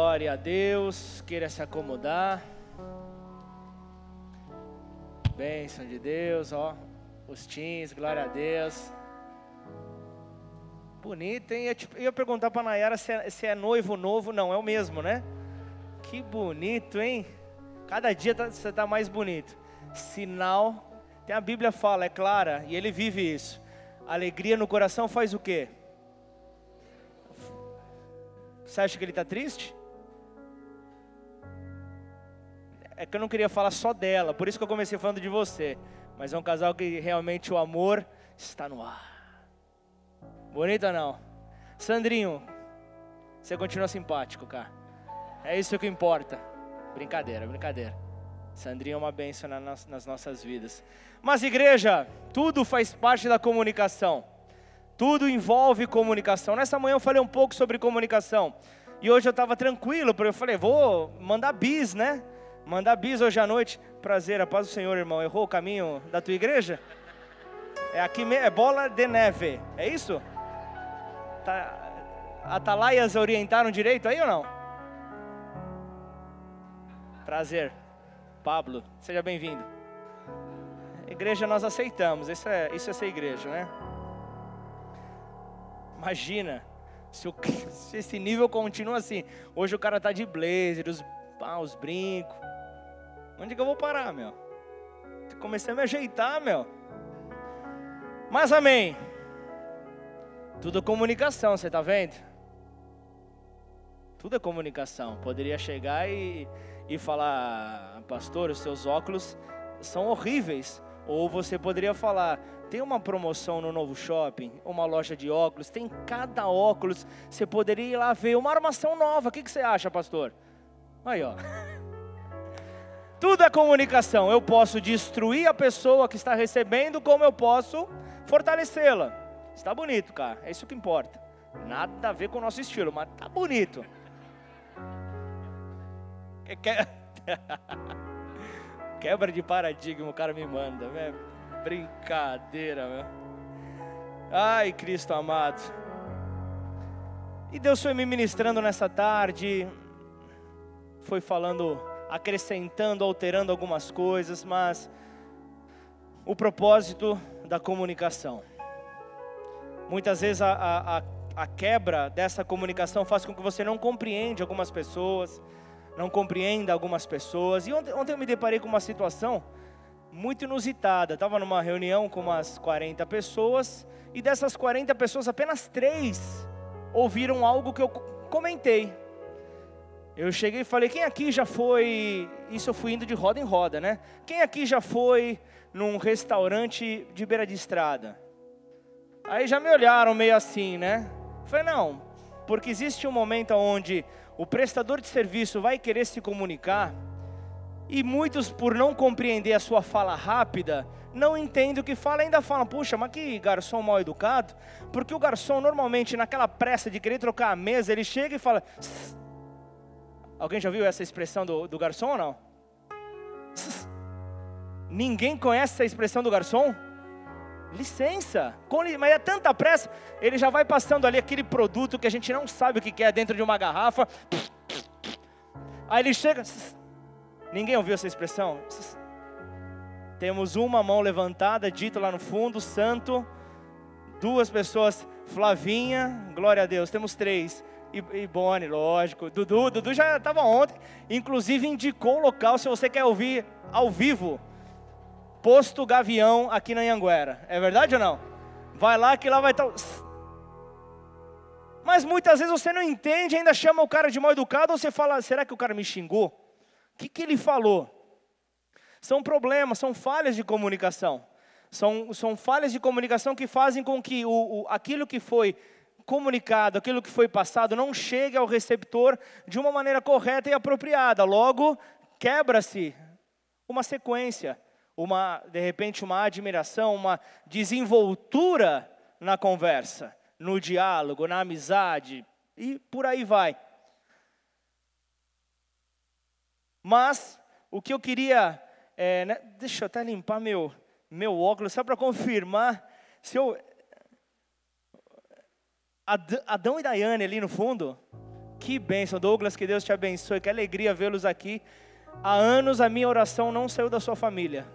glória a Deus. Queira se acomodar. Bênção de Deus, ó. Os teens, glória a Deus. Bonito, hein? Eu, tipo, ia perguntar para Nayara se é, se é noivo novo. Não, é o mesmo, né? Que bonito, hein? Cada dia tá, você está mais bonito. Sinal. Tem a Bíblia fala, é clara, e ele vive isso. Alegria no coração faz o quê? Você acha que ele está triste? É que eu não queria falar só dela, por isso que eu comecei falando de você. Mas é um casal que realmente o amor está no ar. Bonita não? Sandrinho, você continua simpático, cara. É isso que importa. Brincadeira, brincadeira. Sandrinho é uma bênção nas nossas vidas. Mas, igreja, tudo faz parte da comunicação. Tudo envolve comunicação. Nessa manhã eu falei um pouco sobre comunicação. E hoje eu estava tranquilo, porque eu falei, vou mandar bis, né? Mandar bis hoje à noite. Prazer, a paz do Senhor, irmão. Errou o caminho da tua igreja? É aqui é bola de neve. É isso? Tá, atalaias orientaram direito aí ou não? Prazer. Pablo, seja bem-vindo. Igreja nós aceitamos, isso é, isso é ser igreja, né? Imagina, se, o, se esse nível continua assim. Hoje o cara tá de blazer, os, ah, os brincos. Onde que eu vou parar, meu? Comecei a me ajeitar, meu. Mas amém. Tudo é comunicação, você tá vendo? Tudo é comunicação. Poderia chegar e, e falar, pastor, os seus óculos são horríveis. Ou você poderia falar, tem uma promoção no novo shopping, uma loja de óculos, tem cada óculos, você poderia ir lá ver uma armação nova. O que, que você acha, pastor? Aí, ó. Tudo é comunicação. Eu posso destruir a pessoa que está recebendo, como eu posso fortalecê-la. Está bonito, cara. É isso que importa. Nada a ver com o nosso estilo, mas tá bonito. Quebra de paradigma, o cara me manda. Velho. Brincadeira, meu. Ai, Cristo amado. E Deus foi me ministrando nessa tarde, foi falando, acrescentando, alterando algumas coisas, mas o propósito da comunicação. Muitas vezes a, a, a quebra dessa comunicação faz com que você não compreende algumas pessoas, não compreenda algumas pessoas. E ontem, ontem eu me deparei com uma situação muito inusitada. Estava numa reunião com umas 40 pessoas e dessas 40 pessoas, apenas três ouviram algo que eu comentei. Eu cheguei e falei: quem aqui já foi? Isso eu fui indo de roda em roda, né? Quem aqui já foi num restaurante de beira de estrada? Aí já me olharam meio assim, né? falei: não, porque existe um momento onde o prestador de serviço vai querer se comunicar e muitos, por não compreender a sua fala rápida, não entendem o que fala, ainda falam, puxa, mas que garçom mal educado. Porque o garçom, normalmente, naquela pressa de querer trocar a mesa, ele chega e fala. Alguém já viu essa expressão do, do garçom ou não? Ninguém conhece essa expressão do garçom? Licença, mas é tanta pressa, ele já vai passando ali aquele produto que a gente não sabe o que é dentro de uma garrafa. Aí ele chega, Ninguém ouviu essa expressão? Temos uma mão levantada, dito lá no fundo, santo. Duas pessoas, Flavinha, glória a Deus. Temos três. E, e Boni, lógico. Dudu, Dudu já estava ontem. Inclusive indicou o local, se você quer ouvir ao vivo. Posto Gavião aqui na Anhanguera. É verdade ou não? Vai lá que lá vai estar. Tá Mas muitas vezes você não entende, ainda chama o cara de mal educado, ou você fala, será que o cara me xingou? que, que ele falou? São problemas, são falhas de comunicação. São, são falhas de comunicação que fazem com que o, o, aquilo que foi comunicado, aquilo que foi passado, não chegue ao receptor de uma maneira correta e apropriada. Logo, quebra-se uma sequência, uma, de repente, uma admiração, uma desenvoltura na conversa, no diálogo, na amizade, e por aí vai. Mas o que eu queria, é, né, deixa eu até limpar meu, meu óculos, só para confirmar se eu. Adão e Daiane ali no fundo, Que bênção, Douglas, que Deus te abençoe, que alegria vê-los aqui. Há anos a minha oração não saiu da sua família.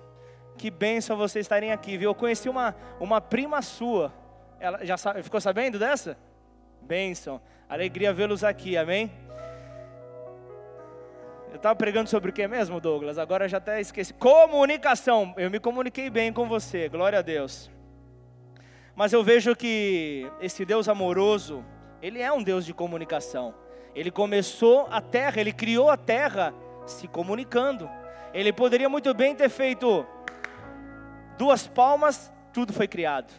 Que bênção vocês estarem aqui, viu? Eu conheci uma, uma prima sua. Ela já sabe, ficou sabendo dessa? Bênção. Alegria vê-los aqui, amém? Eu estava pregando sobre o que mesmo, Douglas? Agora já até esqueci. Comunicação. Eu me comuniquei bem com você, glória a Deus. Mas eu vejo que esse Deus amoroso, ele é um Deus de comunicação. Ele começou a terra, ele criou a terra se comunicando. Ele poderia muito bem ter feito duas palmas, tudo foi criado.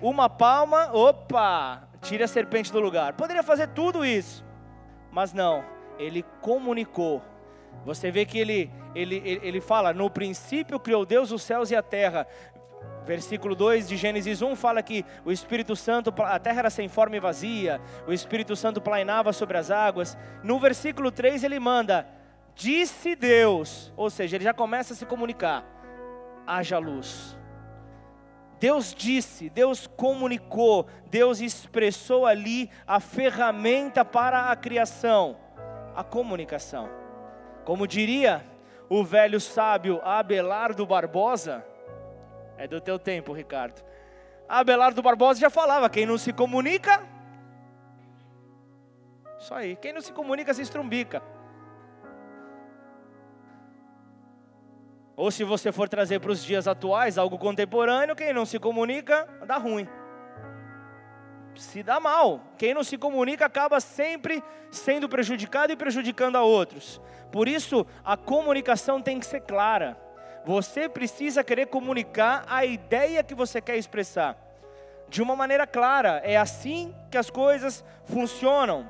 Uma palma, opa, tire a serpente do lugar. Poderia fazer tudo isso, mas não, ele comunicou. Você vê que ele, ele, ele fala: no princípio criou Deus os céus e a terra. Versículo 2 de Gênesis 1 fala que o Espírito Santo, a terra era sem forma e vazia, o Espírito Santo plainava sobre as águas. No versículo 3 ele manda: Disse Deus, ou seja, ele já começa a se comunicar: haja luz. Deus disse, Deus comunicou, Deus expressou ali a ferramenta para a criação, a comunicação. Como diria o velho sábio Abelardo Barbosa, é do teu tempo, Ricardo. Abelardo Barbosa já falava: quem não se comunica, só aí. Quem não se comunica se estrumbica. Ou se você for trazer para os dias atuais algo contemporâneo, quem não se comunica, dá ruim. Se dá mal. Quem não se comunica acaba sempre sendo prejudicado e prejudicando a outros. Por isso, a comunicação tem que ser clara. Você precisa querer comunicar a ideia que você quer expressar de uma maneira clara. É assim que as coisas funcionam.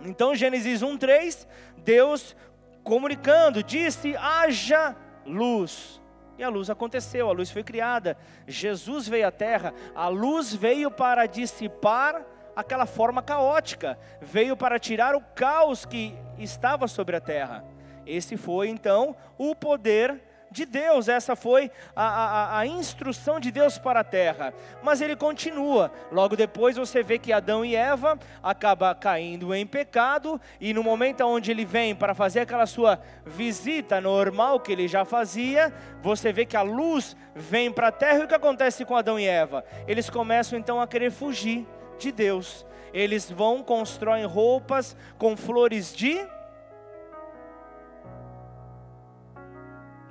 Então, Gênesis 1:3, Deus comunicando, disse: "Haja luz". E a luz aconteceu, a luz foi criada. Jesus veio à terra, a luz veio para dissipar aquela forma caótica, veio para tirar o caos que estava sobre a terra. Esse foi então o poder de Deus, essa foi a, a, a, instrução de Deus para a terra. Mas ele continua. Logo depois você vê que Adão e Eva acabam caindo em pecado, e no momento onde ele vem para fazer aquela sua visita normal que ele já fazia, você vê que a luz vem para a terra, e o que acontece com Adão e Eva? Eles começam então a querer fugir de Deus. Eles vão, constroem roupas com flores de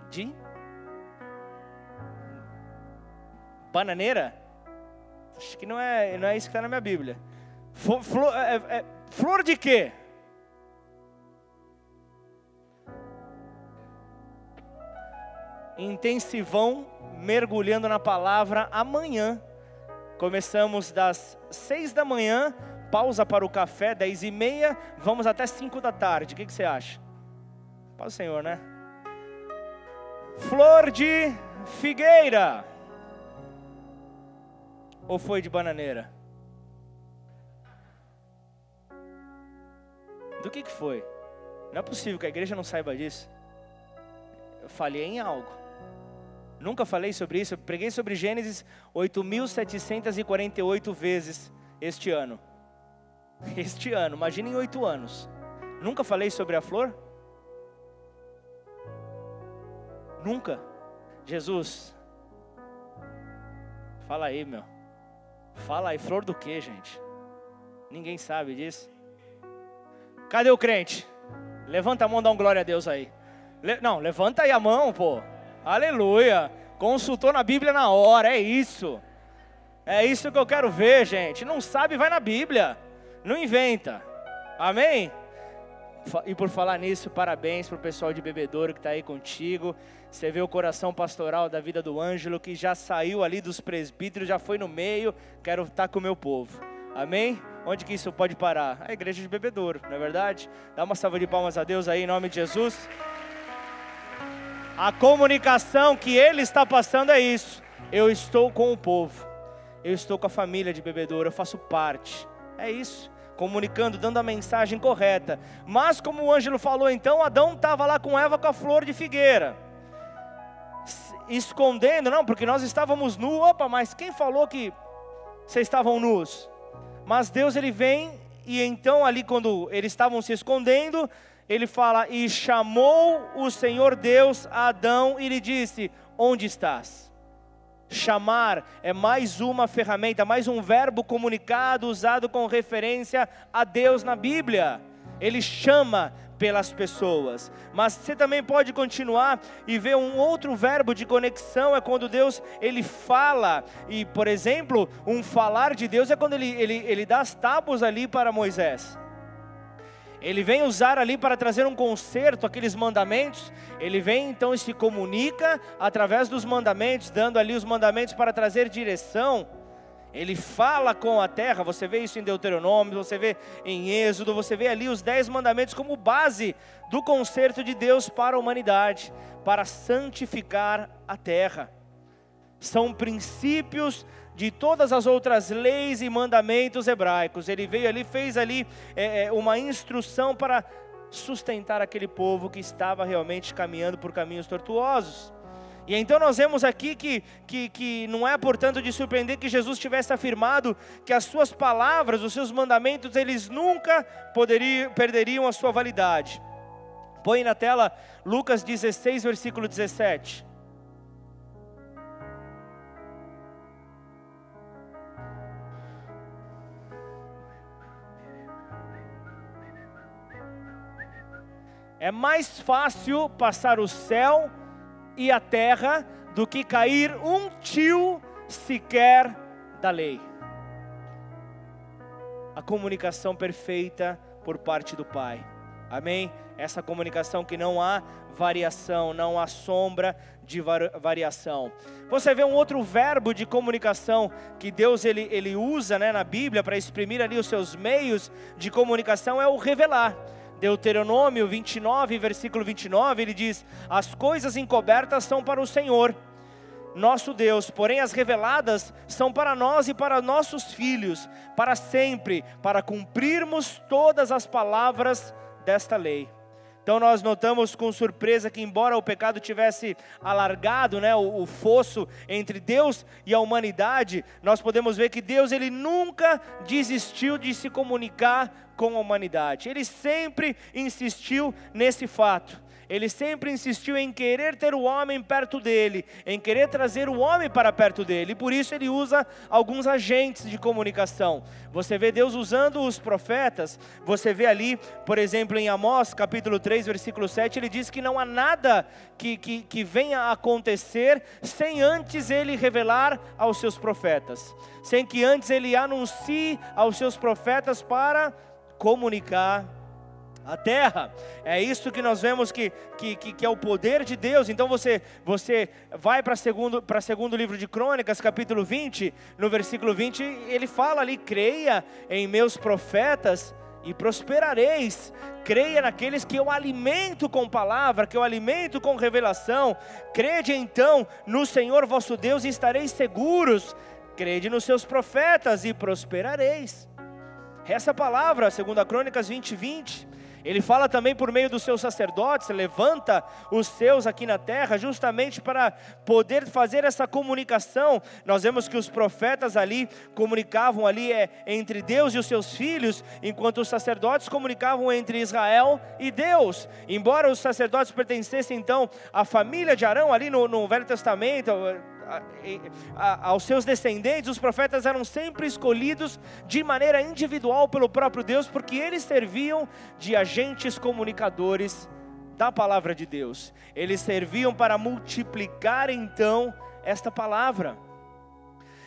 de bananeira? Acho que não é, não é isso que está na minha Bíblia. Flor, é, é, flor de quê? Intensivão, mergulhando na palavra amanhã. Começamos das seis da manhã, pausa para o café, dez e meia, vamos até cinco da tarde. O que, que você acha? Paz o Senhor, né? Flor de figueira. Ou foi de bananeira? Do que, que foi? Não é possível que a igreja não saiba disso. Eu falhei em algo. Nunca falei sobre isso. Eu preguei sobre Gênesis 8.748 vezes este ano. Este ano, imagine em oito anos. Nunca falei sobre a flor? Nunca. Jesus, fala aí, meu. Fala aí, flor do que, gente? Ninguém sabe disso. Cadê o crente? Levanta a mão, dá um glória a Deus aí. Le não, levanta aí a mão, pô. Aleluia. Consultou na Bíblia na hora, é isso. É isso que eu quero ver, gente. Não sabe, vai na Bíblia. Não inventa. Amém? E por falar nisso, parabéns para o pessoal de Bebedouro que está aí contigo. Você vê o coração pastoral da vida do Ângelo, que já saiu ali dos presbíteros, já foi no meio. Quero estar tá com o meu povo. Amém? Onde que isso pode parar? A igreja de Bebedouro, não é verdade? Dá uma salva de palmas a Deus aí, em nome de Jesus. A comunicação que ele está passando é isso. Eu estou com o povo. Eu estou com a família de Bebedouro, eu faço parte. É isso comunicando, dando a mensagem correta. Mas como o Ângelo falou, então Adão estava lá com Eva com a flor de figueira, escondendo, não, porque nós estávamos nus. Opa, mas quem falou que vocês estavam nus? Mas Deus ele vem e então ali quando eles estavam se escondendo, ele fala: "E chamou o Senhor Deus a Adão e lhe disse: Onde estás?" Chamar é mais uma ferramenta, mais um verbo comunicado usado com referência a Deus na Bíblia. Ele chama pelas pessoas. Mas você também pode continuar e ver um outro verbo de conexão é quando Deus ele fala. E, por exemplo, um falar de Deus é quando ele, ele, ele dá as tábuas ali para Moisés. Ele vem usar ali para trazer um conserto, aqueles mandamentos. Ele vem então e se comunica através dos mandamentos, dando ali os mandamentos para trazer direção. Ele fala com a terra, você vê isso em Deuteronômio, você vê em Êxodo, você vê ali os dez mandamentos como base do conserto de Deus para a humanidade, para santificar a terra. São princípios de todas as outras leis e mandamentos hebraicos. Ele veio ali, fez ali é, é uma instrução para sustentar aquele povo que estava realmente caminhando por caminhos tortuosos. E então nós vemos aqui que, que, que não é, portanto, de surpreender que Jesus tivesse afirmado que as suas palavras, os seus mandamentos, eles nunca poderiam, perderiam a sua validade. Põe na tela Lucas 16, versículo 17. É mais fácil passar o céu e a terra do que cair um tio sequer da lei. A comunicação perfeita por parte do Pai. Amém? Essa comunicação que não há variação, não há sombra de variação. Você vê um outro verbo de comunicação que Deus ele, ele usa né, na Bíblia para exprimir ali os seus meios de comunicação é o revelar. Deuteronômio 29, versículo 29, ele diz: As coisas encobertas são para o Senhor, nosso Deus, porém as reveladas são para nós e para nossos filhos, para sempre, para cumprirmos todas as palavras desta lei. Então nós notamos com surpresa que embora o pecado tivesse alargado, né, o, o, fosso entre Deus e a humanidade, nós podemos ver que Deus ele nunca desistiu de se comunicar com a humanidade. Ele sempre insistiu nesse fato ele sempre insistiu em querer ter o homem perto dele, em querer trazer o homem para perto dele, e por isso ele usa alguns agentes de comunicação. Você vê Deus usando os profetas, você vê ali, por exemplo, em Amós capítulo 3, versículo 7, ele diz que não há nada que, que, que venha a acontecer sem antes ele revelar aos seus profetas, sem que antes ele anuncie aos seus profetas para comunicar a terra. É isso que nós vemos que, que, que, que é o poder de Deus. Então você, você vai para segundo, para segundo livro de Crônicas, capítulo 20, no versículo 20, ele fala ali: creia em meus profetas e prosperareis. Creia naqueles que eu alimento com palavra, que eu alimento com revelação. Crede então no Senhor vosso Deus e estareis seguros. Crede nos seus profetas e prosperareis. Essa palavra, segundo a Crônicas 20, 20. Ele fala também por meio dos seus sacerdotes, levanta os seus aqui na terra, justamente para poder fazer essa comunicação. Nós vemos que os profetas ali comunicavam ali é, entre Deus e os seus filhos, enquanto os sacerdotes comunicavam entre Israel e Deus. Embora os sacerdotes pertencessem então à família de Arão ali no, no Velho Testamento, aos seus descendentes, os profetas eram sempre escolhidos de maneira individual pelo próprio Deus, porque eles serviam de agentes comunicadores da palavra de Deus. Eles serviam para multiplicar então esta palavra.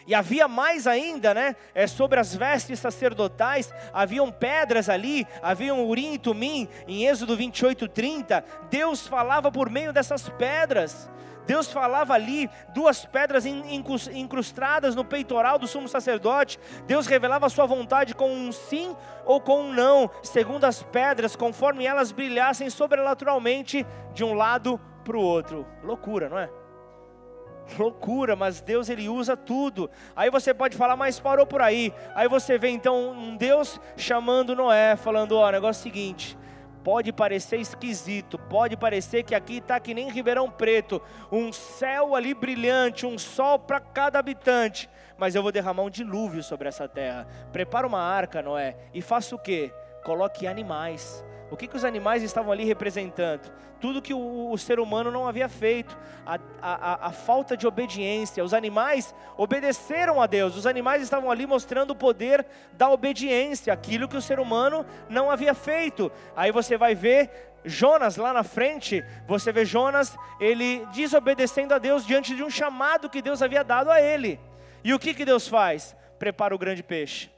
E havia mais ainda, né? É, sobre as vestes sacerdotais, haviam pedras ali, haviam urim e tumim, em Êxodo 28, 30. Deus falava por meio dessas pedras. Deus falava ali, duas pedras incrustadas no peitoral do sumo sacerdote. Deus revelava a sua vontade com um sim ou com um não, segundo as pedras, conforme elas brilhassem sobrenaturalmente de um lado para o outro. Loucura, não é? Loucura, mas Deus ele usa tudo. Aí você pode falar, mas parou por aí. Aí você vê então um Deus chamando Noé, falando: Ó, negócio é o seguinte, Pode parecer esquisito, pode parecer que aqui está que nem Ribeirão Preto, um céu ali brilhante, um sol para cada habitante, mas eu vou derramar um dilúvio sobre essa terra. Prepara uma arca, Noé, e faça o quê? Coloque animais. O que, que os animais estavam ali representando? Tudo que o, o ser humano não havia feito, a, a, a, falta de obediência. Os animais obedeceram a Deus, os animais estavam ali mostrando o poder da obediência, aquilo que o ser humano não havia feito. Aí você vai ver Jonas lá na frente, você vê Jonas, ele desobedecendo a Deus diante de um chamado que Deus havia dado a ele. E o que, que Deus faz? Prepara o grande peixe.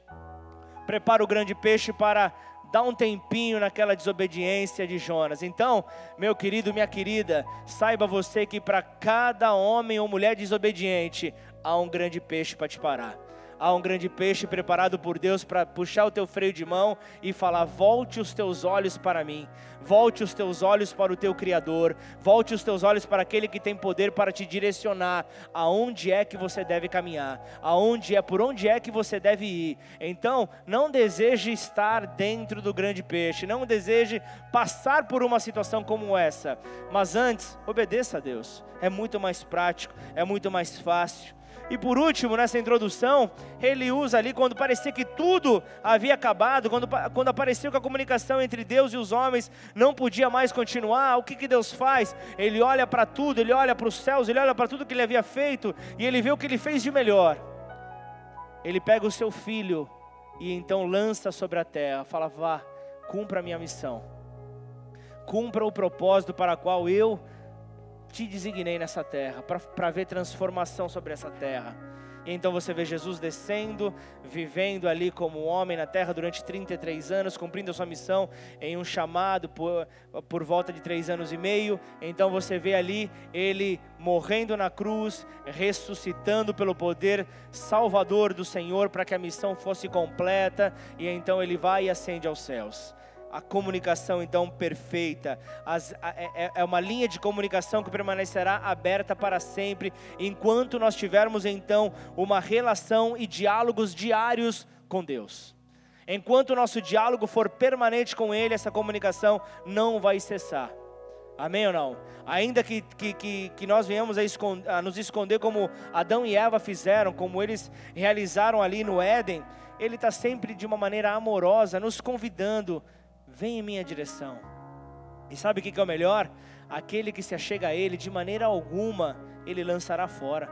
Prepara o grande peixe para dá um tempinho naquela desobediência de Jonas. Então, meu querido, minha querida, saiba você que para cada homem ou mulher desobediente há um grande peixe para te parar há um grande peixe preparado por Deus para puxar o teu freio de mão e falar: volte os teus olhos para mim, volte os teus olhos para o teu Criador, volte os teus olhos para aquele que tem poder para te direcionar aonde é que você deve caminhar, aonde é, por onde é que você deve ir. Então, não deseje estar dentro do grande peixe, não deseje passar por uma situação como essa, mas antes, obedeça a Deus. É muito mais prático, é muito mais fácil. E por último, nessa introdução, ele usa ali quando parecia que tudo havia acabado, quando, quando apareceu que a comunicação entre Deus e os homens não podia mais continuar, o que, que Deus faz? Ele olha para tudo, ele olha para os céus, ele olha para tudo que ele havia feito e ele vê o que ele fez de melhor. Ele pega o seu filho e então lança sobre a terra, fala: vá, cumpra a minha missão, cumpra o propósito para o qual eu te designei nessa terra, para ver transformação sobre essa terra. E então você vê Jesus descendo, vivendo ali como homem na terra durante 33 anos, cumprindo a sua missão em um chamado por, por volta de três anos e meio. Então você vê ali ele morrendo na cruz, ressuscitando pelo poder salvador do Senhor para que a missão fosse completa. E então ele vai e ascende aos céus a comunicação então perfeita. As, a, é, é, é uma linha de comunicação que permanecerá aberta para sempre, enquanto nós tivermos então uma relação e diálogos diários com Deus. Enquanto o nosso diálogo for permanente com Ele, essa comunicação não vai cessar. Amém ou não? Ainda que, que, que, nós venhamos a, esconder, a nos esconder como Adão e Eva fizeram, como eles realizaram ali no Éden, Ele está sempre de uma maneira amorosa, nos convidando vem em minha direção. E sabe o que é o melhor? Aquele que se achega a Ele, de maneira alguma, Ele lançará fora.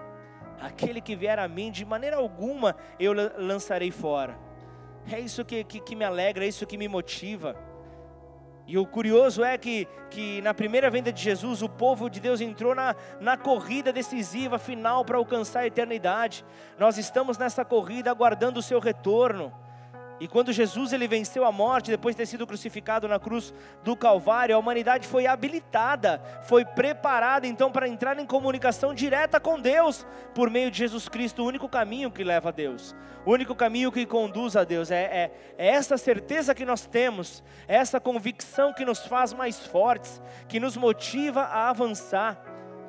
Aquele que vier a mim, de maneira alguma, eu lançarei fora. É isso que, que, que me alegra, é isso que me motiva. E o curioso é que, que na primeira venda de Jesus, o povo de Deus entrou na, na corrida decisiva final para alcançar a eternidade. Nós estamos nessa corrida aguardando o seu retorno. E quando Jesus ele venceu a morte, depois de ter sido crucificado na cruz do Calvário, a humanidade foi habilitada, foi preparada então para entrar em comunicação direta com Deus por meio de Jesus Cristo, o único caminho que leva a Deus, o único caminho que conduz a Deus. É, é, é essa certeza que nós temos, é essa convicção que nos faz mais fortes, que nos motiva a avançar.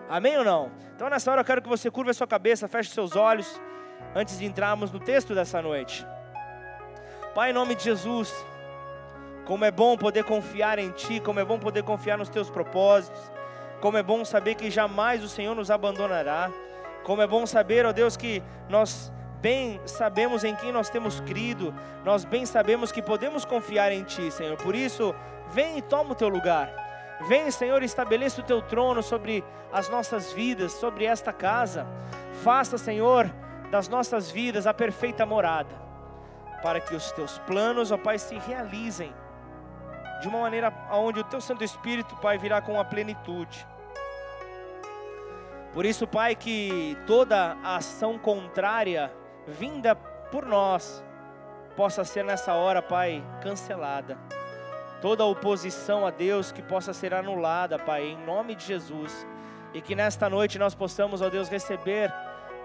Amém ou não? Então nessa hora eu quero que você curva a sua cabeça, feche seus olhos, antes de entrarmos no texto dessa noite. Pai, em nome de Jesus, como é bom poder confiar em Ti, como é bom poder confiar nos Teus propósitos, como é bom saber que jamais o Senhor nos abandonará, como é bom saber, ó Deus, que nós bem sabemos em quem nós temos crido, nós bem sabemos que podemos confiar em Ti, Senhor. Por isso, vem e toma o Teu lugar. Vem, Senhor, estabeleça o Teu trono sobre as nossas vidas, sobre esta casa. Faça, Senhor, das nossas vidas a perfeita morada para que os teus planos, ó Pai, se realizem de uma maneira onde o teu Santo Espírito, Pai, virá com a plenitude. Por isso, Pai, que toda ação contrária vinda por nós possa ser nessa hora, Pai, cancelada. Toda oposição a Deus que possa ser anulada, Pai, em nome de Jesus. E que nesta noite nós possamos, ó Deus, receber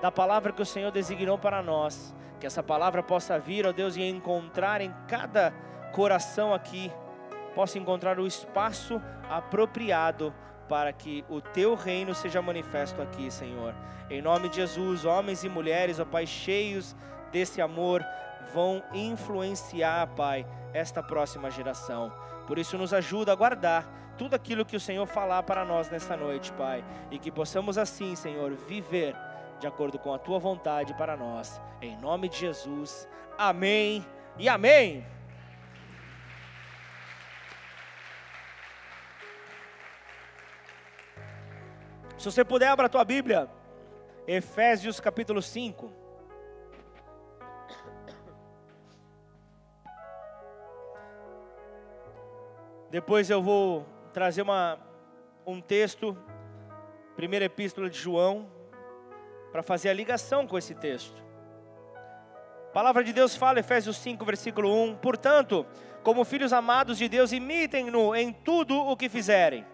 da palavra que o Senhor designou para nós que essa palavra possa vir, ó Deus, e encontrar em cada coração aqui, possa encontrar o espaço apropriado para que o teu reino seja manifesto aqui, Senhor. Em nome de Jesus, homens e mulheres, ó Pai, cheios desse amor, vão influenciar, Pai, esta próxima geração. Por isso, nos ajuda a guardar tudo aquilo que o Senhor falar para nós nesta noite, Pai, e que possamos assim, Senhor, viver de acordo com a tua vontade para nós. Em nome de Jesus. Amém e amém. Se você puder, abra a tua Bíblia. Efésios capítulo 5. Depois eu vou trazer uma, um texto, primeira epístola de João, para fazer a ligação com esse texto. A palavra de Deus fala, Efésios 5, versículo 1: Portanto, como filhos amados de Deus, imitem-no em tudo o que fizerem.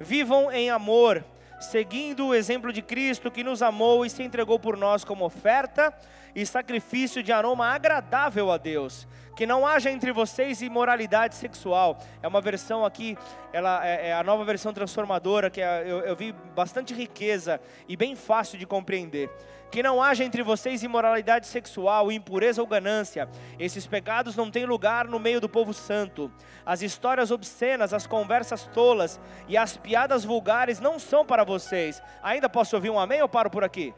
Vivam em amor seguindo o exemplo de Cristo que nos amou e se entregou por nós como oferta e sacrifício de aroma agradável a Deus. Que não haja entre vocês imoralidade sexual. É uma versão aqui, ela é, é a nova versão transformadora, que é, eu, eu vi bastante riqueza e bem fácil de compreender que não haja entre vocês imoralidade sexual, impureza ou ganância. Esses pecados não têm lugar no meio do povo santo. As histórias obscenas, as conversas tolas e as piadas vulgares não são para vocês. Ainda posso ouvir um amém ou paro por aqui?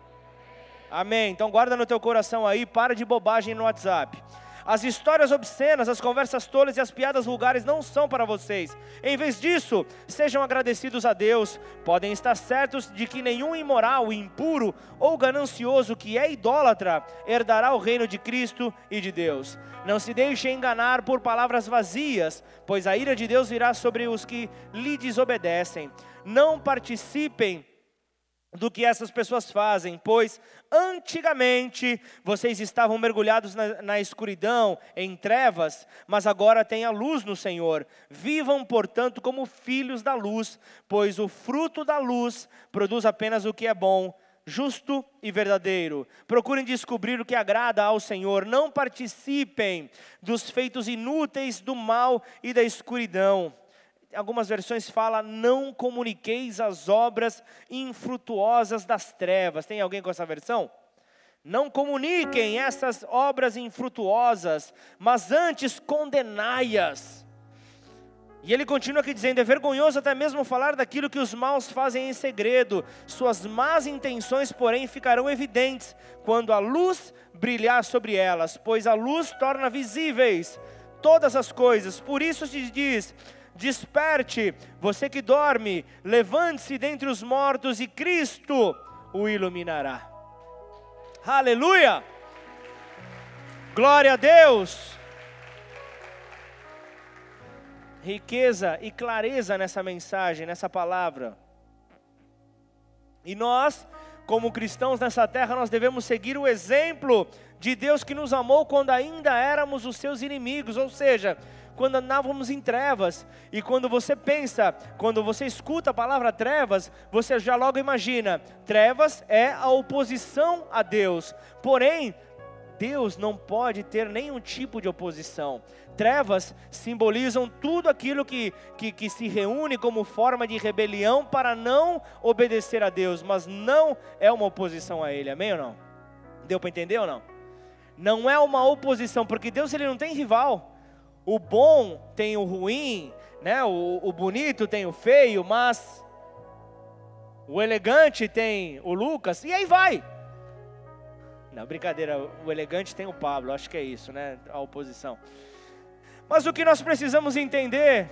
Amém. Então guarda no teu coração aí, para de bobagem no WhatsApp. As histórias obscenas, as conversas tolas e as piadas vulgares não são para vocês. Em vez disso, sejam agradecidos a Deus. Podem estar certos de que nenhum imoral, impuro ou ganancioso que é idólatra herdará o reino de Cristo e de Deus. Não se deixe enganar por palavras vazias, pois a ira de Deus virá sobre os que lhe desobedecem. Não participem do que essas pessoas fazem, pois antigamente vocês estavam mergulhados na, na, escuridão, em trevas, mas agora têm a luz no Senhor. Vivam, portanto, como filhos da luz, pois o fruto da luz produz apenas o que é bom, justo e verdadeiro. Procurem descobrir o que agrada ao Senhor, não participem dos feitos inúteis do mal e da escuridão algumas versões fala não comuniqueis as obras infrutuosas das trevas. Tem alguém com essa versão? Não comuniquem essas obras infrutuosas, mas antes condenai-as. E ele continua aqui dizendo: é vergonhoso até mesmo falar daquilo que os maus fazem em segredo, suas más intenções, porém, ficarão evidentes quando a luz brilhar sobre elas, pois a luz torna visíveis todas as coisas. Por isso se diz: Desperte, você que dorme, levante-se dentre os mortos e Cristo o iluminará. Aleluia! Glória a Deus! Riqueza e clareza nessa mensagem, nessa palavra. E nós, como cristãos nessa terra, nós devemos seguir o exemplo de Deus que nos amou quando ainda éramos os seus inimigos, ou seja, quando andávamos em trevas. E quando você pensa, quando você escuta a palavra trevas, você já logo imagina: trevas é a oposição a Deus. Porém, Deus não pode ter nenhum tipo de oposição. Trevas simbolizam tudo aquilo que, que, que, se reúne como forma de rebelião para não obedecer a Deus, mas não é uma oposição a Ele, amém ou não? Deu para entender ou não? Não é uma oposição, porque Deus ele não tem rival. O bom tem o ruim, né? O, o bonito tem o feio, mas o elegante tem o Lucas, e aí vai. Não, brincadeira, o elegante tem o Pablo, acho que é isso, né? A oposição. Mas o que nós precisamos entender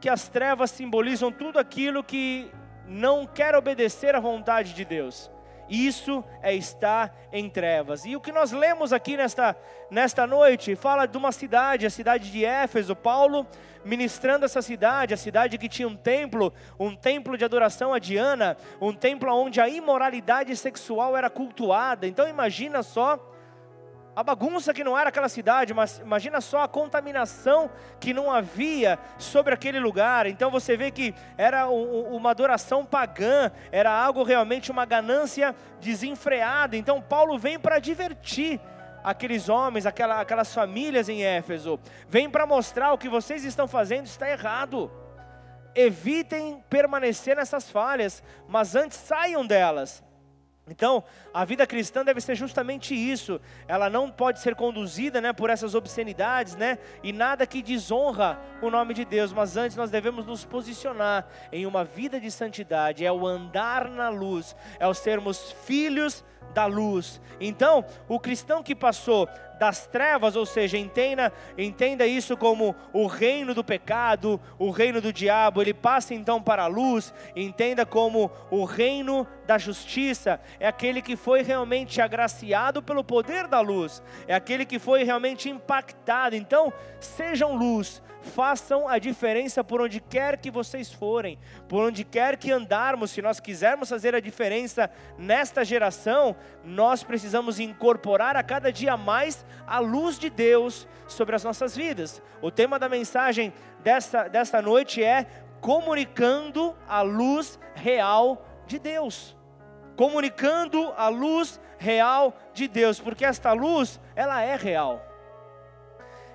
que as trevas simbolizam tudo aquilo que não quer obedecer à vontade de Deus. Isso é estar em trevas. E o que nós lemos aqui nesta, nesta noite fala de uma cidade, a cidade de Éfeso. Paulo ministrando essa cidade, a cidade que tinha um templo, um templo de adoração a Diana, um templo onde a imoralidade sexual era cultuada. Então imagina só a bagunça que não era aquela cidade, mas imagina só a contaminação que não havia sobre aquele lugar. Então você vê que era uma adoração pagã, era algo realmente uma ganância desenfreada. Então Paulo vem para divertir aqueles homens, aquela, aquelas famílias em Éfeso, vem para mostrar o que vocês estão fazendo está errado. Evitem permanecer nessas falhas, mas antes saiam delas. Então, a vida cristã deve ser justamente isso. Ela não pode ser conduzida, né, por essas obscenidades, né, e nada que desonra o nome de Deus. Mas antes nós devemos nos posicionar em uma vida de santidade. É o andar na luz, é o sermos filhos da luz. Então, o cristão que passou das trevas, ou seja, entenda, entenda isso como o reino do pecado, o reino do diabo, ele passa então para a luz, entenda como o reino da justiça, é aquele que foi realmente agraciado pelo poder da luz, é aquele que foi realmente impactado. Então, sejam luz, façam a diferença por onde quer que vocês forem, por onde quer que andarmos, se nós quisermos fazer a diferença nesta geração, nós precisamos incorporar a cada dia mais a luz de Deus sobre as nossas vidas. O tema da mensagem desta, desta noite é comunicando a luz real de Deus. Comunicando a luz real de Deus, porque esta luz, ela é real.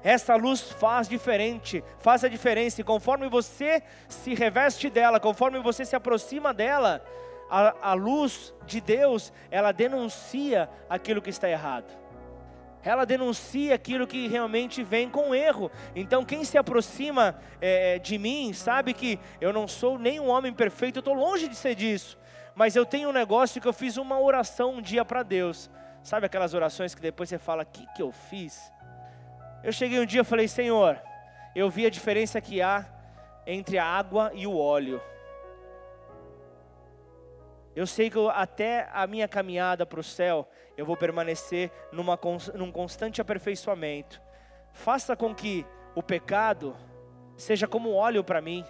Essa luz faz diferente, faz a diferença, e conforme você se reveste dela, conforme você se aproxima dela, a, a luz de Deus, ela denuncia aquilo que está errado. Ela denuncia aquilo que realmente vem com erro. Então, quem se aproxima é, de mim sabe que eu não sou nem um homem perfeito, eu estou longe de ser disso. Mas eu tenho um negócio que eu fiz uma oração um dia para Deus. Sabe aquelas orações que depois você fala: O que, que eu fiz? Eu cheguei um dia e falei, Senhor, eu vi a diferença que há entre a água e o óleo. Eu sei que eu, até a minha caminhada para o céu, eu vou permanecer numa, num constante aperfeiçoamento. Faça com que o pecado seja como óleo para mim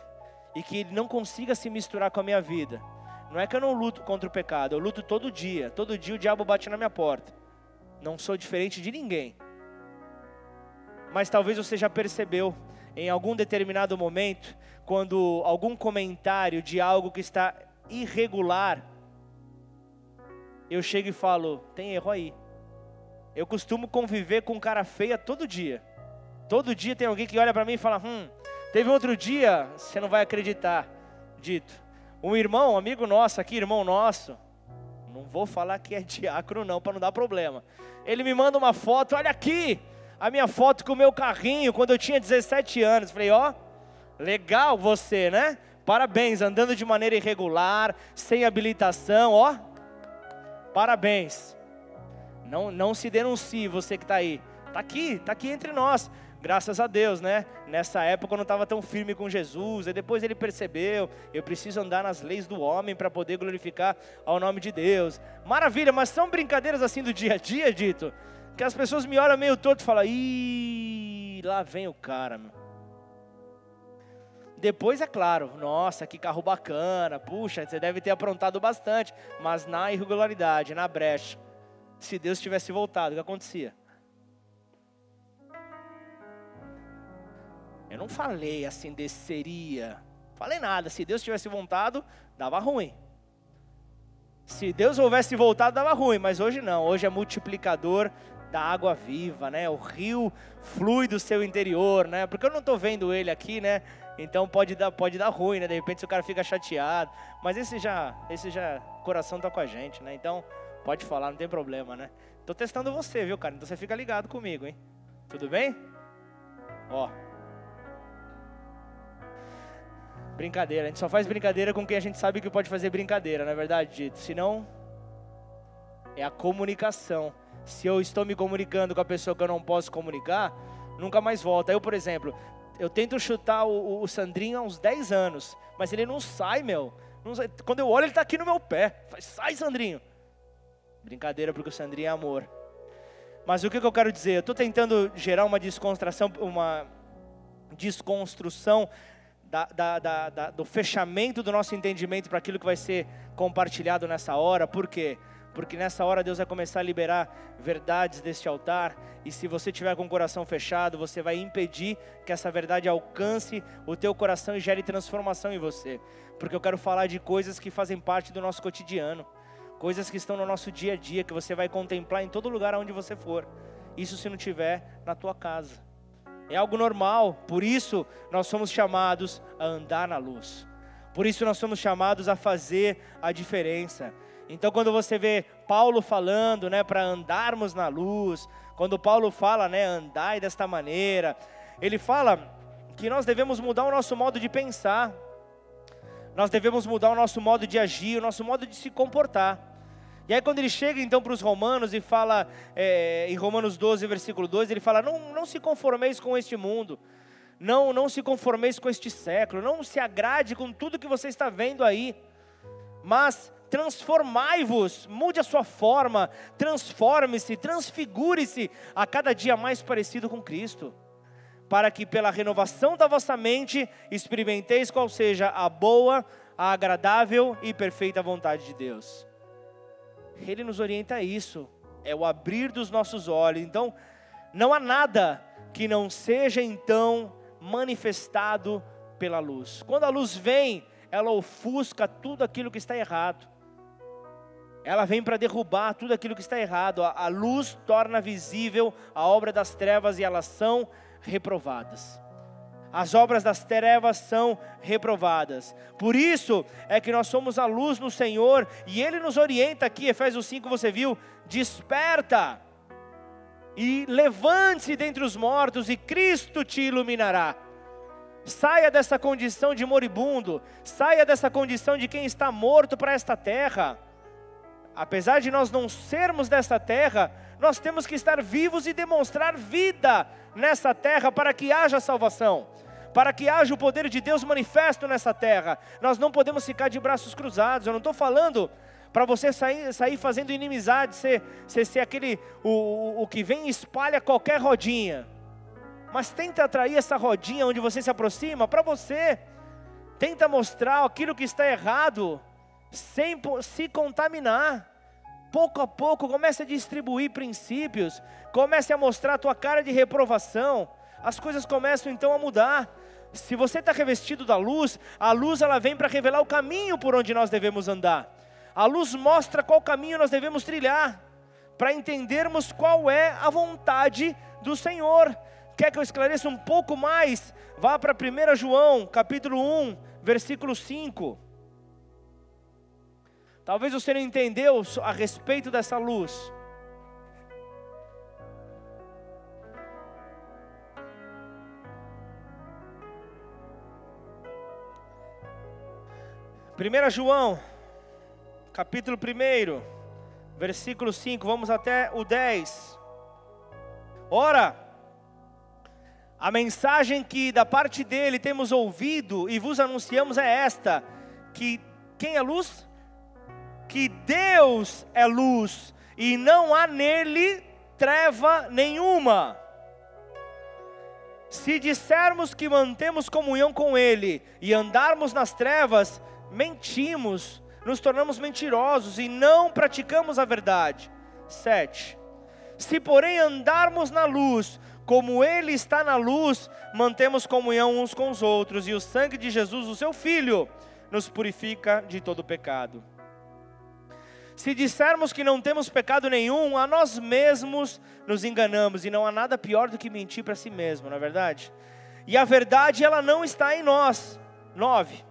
e que ele não consiga se misturar com a minha vida. Não é que eu não luto contra o pecado, eu luto todo dia. Todo dia o diabo bate na minha porta. Não sou diferente de ninguém mas talvez você já percebeu em algum determinado momento, quando algum comentário de algo que está irregular, eu chego e falo: tem erro aí. Eu costumo conviver com cara feia todo dia. Todo dia tem alguém que olha para mim e fala: hum, teve outro dia, você não vai acreditar, dito. Um irmão, um amigo nosso aqui, irmão nosso, não vou falar que é diácono não, para não dar problema. Ele me manda uma foto, olha aqui, a minha foto com o meu carrinho quando eu tinha 17 anos. Falei, ó, oh, legal você, né? Parabéns, andando de maneira irregular, sem habilitação, ó. Parabéns. Não, não se denuncie, você que está aí. Está aqui, está aqui entre nós. Graças a Deus, né? Nessa época eu não estava tão firme com Jesus. E depois ele percebeu, eu preciso andar nas leis do homem para poder glorificar ao nome de Deus. Maravilha, mas são brincadeiras assim do dia a dia, dito que as pessoas me olham meio torto e falam, ih, lá vem o cara, meu. Depois é claro, nossa, que carro bacana, puxa, você deve ter aprontado bastante, mas na irregularidade, na brecha. Se Deus tivesse voltado, o que acontecia? Eu não falei assim, desceria. Falei nada. Se Deus tivesse voltado, dava ruim. Se Deus houvesse voltado, dava ruim, mas hoje não. Hoje é multiplicador da água viva, né? O rio flui do seu interior, né? Porque eu não estou vendo ele aqui, né? Então pode dar, pode dar ruim, né? De repente o cara fica chateado. Mas esse já, esse já, coração tá com a gente, né? Então pode falar, não tem problema, né? Tô testando você, viu, cara? Então você fica ligado comigo, hein? Tudo bem? Ó. Brincadeira, a gente só faz brincadeira com quem a gente sabe que pode fazer brincadeira, não é verdade, Dito? Senão, é a comunicação se eu estou me comunicando com a pessoa que eu não posso comunicar, nunca mais volta. Eu, por exemplo, eu tento chutar o, o Sandrinho há uns 10 anos, mas ele não sai, meu. Não sai. Quando eu olho, ele está aqui no meu pé. Faz, sai, Sandrinho. Brincadeira, porque o Sandrinho é amor. Mas o que, que eu quero dizer? Eu estou tentando gerar uma descontração, uma desconstrução da, da, da, do fechamento do nosso entendimento para aquilo que vai ser compartilhado nessa hora. Por quê? porque nessa hora Deus vai começar a liberar verdades deste altar, e se você tiver com o coração fechado, você vai impedir que essa verdade alcance o teu coração e gere transformação em você, porque eu quero falar de coisas que fazem parte do nosso cotidiano, coisas que estão no nosso dia a dia, que você vai contemplar em todo lugar onde você for, isso se não tiver na tua casa. É algo normal, por isso nós somos chamados a andar na luz. Por isso nós somos chamados a fazer a diferença. Então, quando você vê Paulo falando, né, para andarmos na luz, quando Paulo fala, né, andai desta maneira, ele fala que nós devemos mudar o nosso modo de pensar, nós devemos mudar o nosso modo de agir, o nosso modo de se comportar. E aí, quando ele chega então para os Romanos e fala, é, em Romanos 12, versículo 2, ele fala: não, não se conformeis com este mundo, não, não se conformeis com este século, não se agrade com tudo que você está vendo aí, mas transformai-vos, mude a sua forma, transforme-se, transfigure-se a cada dia mais parecido com Cristo, para que pela renovação da vossa mente experimenteis qual seja a boa, a agradável e perfeita vontade de Deus. Ele nos orienta a isso, é o abrir dos nossos olhos. Então, não há nada que não seja então manifestado pela luz. Quando a luz vem, ela ofusca tudo aquilo que está errado. Ela vem para derrubar tudo aquilo que está errado. A, luz torna visível a obra das trevas e elas são reprovadas. As obras das trevas são reprovadas. Por isso é que nós somos a luz no Senhor e Ele nos orienta aqui, Efésios 5, você viu? Desperta e levante-se dentre os mortos e Cristo te iluminará. Saia dessa condição de moribundo, saia dessa condição de quem está morto para esta terra apesar de nós não sermos desta terra, nós temos que estar vivos e demonstrar vida nessa terra para que haja salvação, para que haja o poder de Deus manifesto nessa terra. Nós não podemos ficar de braços cruzados. Eu não estou falando para você sair, sair fazendo inimizade, ser, ser, ser aquele o, o, que vem e espalha qualquer rodinha. Mas tenta atrair essa rodinha onde você se aproxima para você. Tenta mostrar aquilo que está errado sem se contaminar. Pouco a pouco, comece a distribuir princípios, comece a mostrar a tua cara de reprovação. As coisas começam então a mudar. Se você está revestido da luz, a luz ela vem para revelar o caminho por onde nós devemos andar. A luz mostra qual caminho nós devemos trilhar, para entendermos qual é a vontade do Senhor. Quer que eu esclareça um pouco mais? Vá para 1 João, capítulo 1, versículo 5. Talvez você não entendeu a respeito dessa luz. Primeira João, capítulo 1, versículo 5, vamos até o 10. Ora, a mensagem que da parte dele temos ouvido e vos anunciamos é esta: que quem é luz? que Deus é luz e não há nele treva nenhuma. Se dissermos que mantemos comunhão com Ele e andarmos nas trevas, mentimos, nos tornamos mentirosos e não praticamos a verdade. 7. Se porém andarmos na luz, como Ele está na luz, mantemos comunhão uns com os outros, e o sangue de Jesus, o Seu Filho, nos purifica de todo pecado. Se dissermos que não temos pecado nenhum, a nós mesmos nos enganamos e não há nada pior do que mentir para si mesmo, não é verdade? E a verdade ela não está em nós. 9.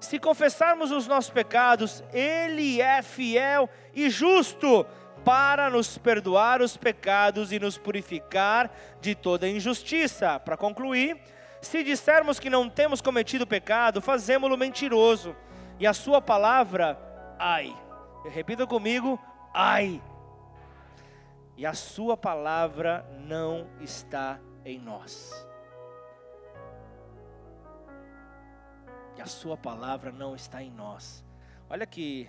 Se confessarmos os nossos pecados, ele é fiel e justo para nos perdoar os pecados e nos purificar de toda injustiça. Para concluir, se dissermos que não temos cometido pecado, fazemos-lo mentiroso, e a sua palavra, ai, Repita comigo, ai. E a sua palavra não está em nós. E a sua palavra não está em nós. Olha que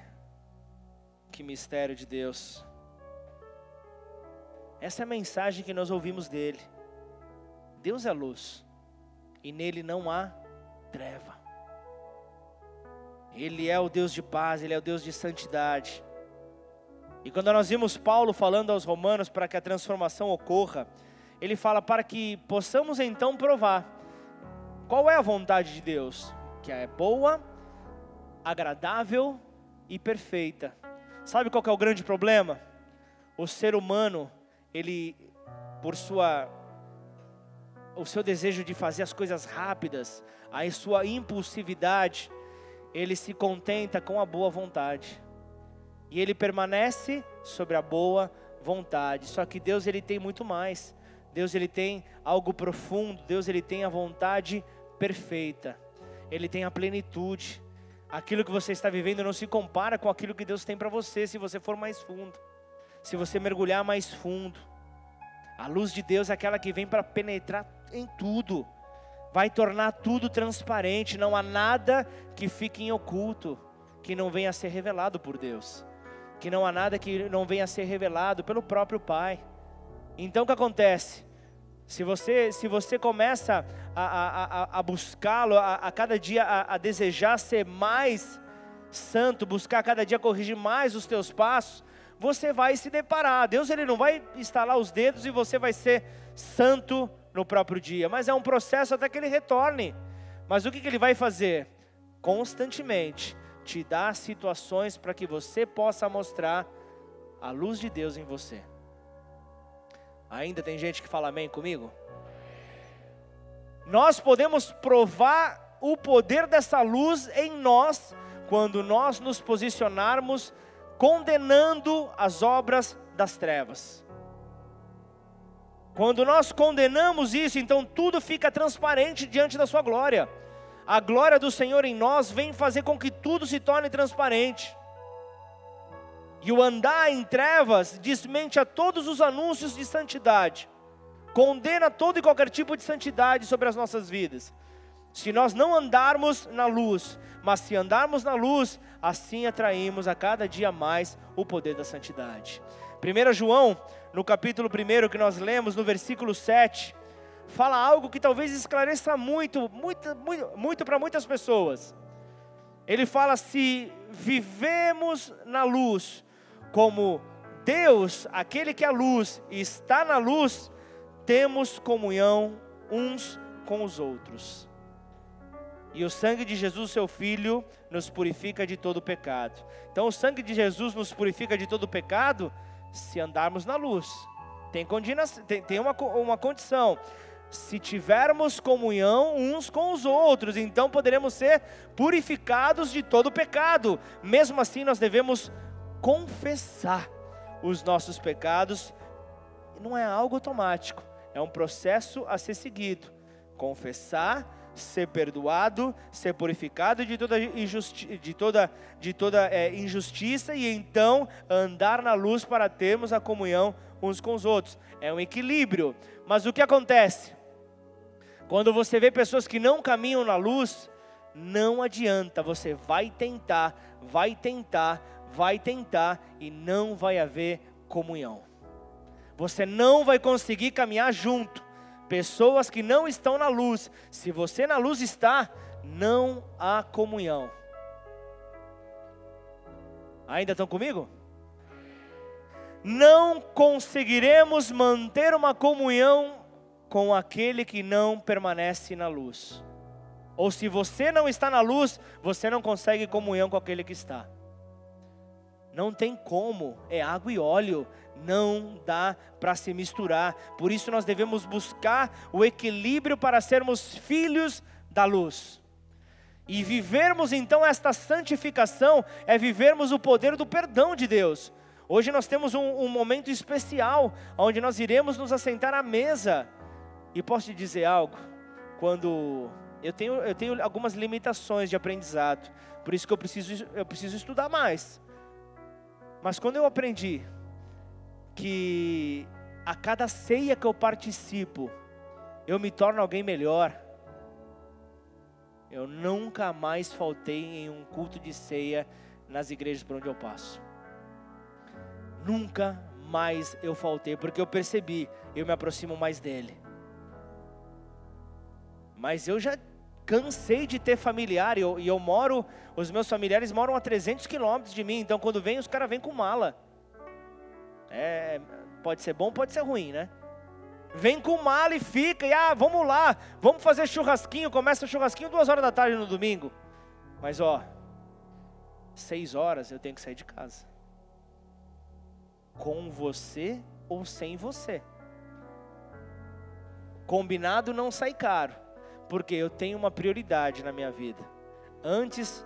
que mistério de Deus. Essa é a mensagem que nós ouvimos dele. Deus é luz e nele não há treva. Ele é o Deus de paz, Ele é o Deus de santidade. E quando nós vimos Paulo falando aos romanos para que a transformação ocorra, ele fala para que possamos então provar qual é a vontade de Deus, que é boa, agradável e perfeita. Sabe qual é o grande problema? O ser humano, ele por sua o seu desejo de fazer as coisas rápidas, a sua impulsividade, ele se contenta com a boa vontade. E ele permanece sobre a boa vontade. Só que Deus ele tem muito mais. Deus ele tem algo profundo, Deus ele tem a vontade perfeita. Ele tem a plenitude. Aquilo que você está vivendo não se compara com aquilo que Deus tem para você se você for mais fundo. Se você mergulhar mais fundo. A luz de Deus é aquela que vem para penetrar em tudo. Vai tornar tudo transparente, não há nada que fique em oculto, que não venha a ser revelado por Deus. Que não há nada que não venha a ser revelado pelo próprio Pai. Então o que acontece? Se você, se você começa a, a, a buscá-lo, a, a, cada dia a, a desejar ser mais santo, buscar cada dia corrigir mais os teus passos, você vai se deparar. Deus ele não vai estalar os dedos e você vai ser santo no próprio dia, mas é um processo até que ele retorne. Mas o que, que ele vai fazer? Constantemente te dar situações para que você possa mostrar a luz de Deus em você. Ainda tem gente que fala amém comigo? Nós podemos provar o poder dessa luz em nós quando nós nos posicionarmos condenando as obras das trevas. Quando nós condenamos isso, então tudo fica transparente diante da Sua glória. A glória do Senhor em nós vem fazer com que tudo se torne transparente. E o andar em trevas desmente a todos os anúncios de santidade, condena todo e qualquer tipo de santidade sobre as nossas vidas. Se nós não andarmos na luz, mas se andarmos na luz, assim atraímos a cada dia mais o poder da santidade. 1 João, no capítulo 1 que nós lemos, no versículo 7, fala algo que talvez esclareça muito, muito, muito, muito para muitas pessoas. Ele fala: se vivemos na luz, como Deus, aquele que é a luz, está na luz, temos comunhão uns com os outros. E o sangue de Jesus, seu Filho, nos purifica de todo pecado. Então, o sangue de Jesus nos purifica de todo pecado se andarmos na luz. Tem, tem, tem uma, uma condição. Se tivermos comunhão uns com os outros, então poderemos ser purificados de todo pecado. Mesmo assim, nós devemos confessar os nossos pecados não é algo automático, é um processo a ser seguido. Confessar, ser perdoado, ser purificado de toda, injusti de toda, de toda é, injustiça e então andar na luz para termos a comunhão uns com os outros. É um equilíbrio. Mas o que acontece? Quando você vê pessoas que não caminham na luz, não adianta, você vai tentar, vai tentar, vai tentar e não vai haver comunhão. Você não vai conseguir caminhar junto. Pessoas que não estão na luz, se você na luz está, não há comunhão. Ainda estão comigo? Não conseguiremos manter uma comunhão com aquele que não permanece na luz. Ou se você não está na luz, você não consegue comunhão com aquele que está. Não tem como, é água e óleo, não dá para se misturar. Por isso nós devemos buscar o equilíbrio para sermos filhos da luz. E vivermos então esta santificação é vivermos o poder do perdão de Deus. Hoje nós temos um, um momento especial, onde nós iremos nos assentar à mesa. E posso te dizer algo? Quando eu tenho, eu tenho algumas limitações de aprendizado, por isso que eu preciso, eu preciso estudar mais. Mas quando eu aprendi que a cada ceia que eu participo, eu me torno alguém melhor, eu nunca mais faltei em um culto de ceia nas igrejas por onde eu passo. Nunca mais eu faltei, porque eu percebi, eu me aproximo mais dele. Mas eu já cansei de ter familiar e eu, eu moro, os meus familiares moram a 300 quilômetros de mim, então quando vem os caras vêm com mala. É, pode ser bom, pode ser ruim, né? Vem com mala e fica, e ah, vamos lá, vamos fazer churrasquinho, começa o churrasquinho duas horas da tarde no domingo. Mas ó, seis horas eu tenho que sair de casa. Com você ou sem você. Combinado não sai caro porque eu tenho uma prioridade na minha vida. Antes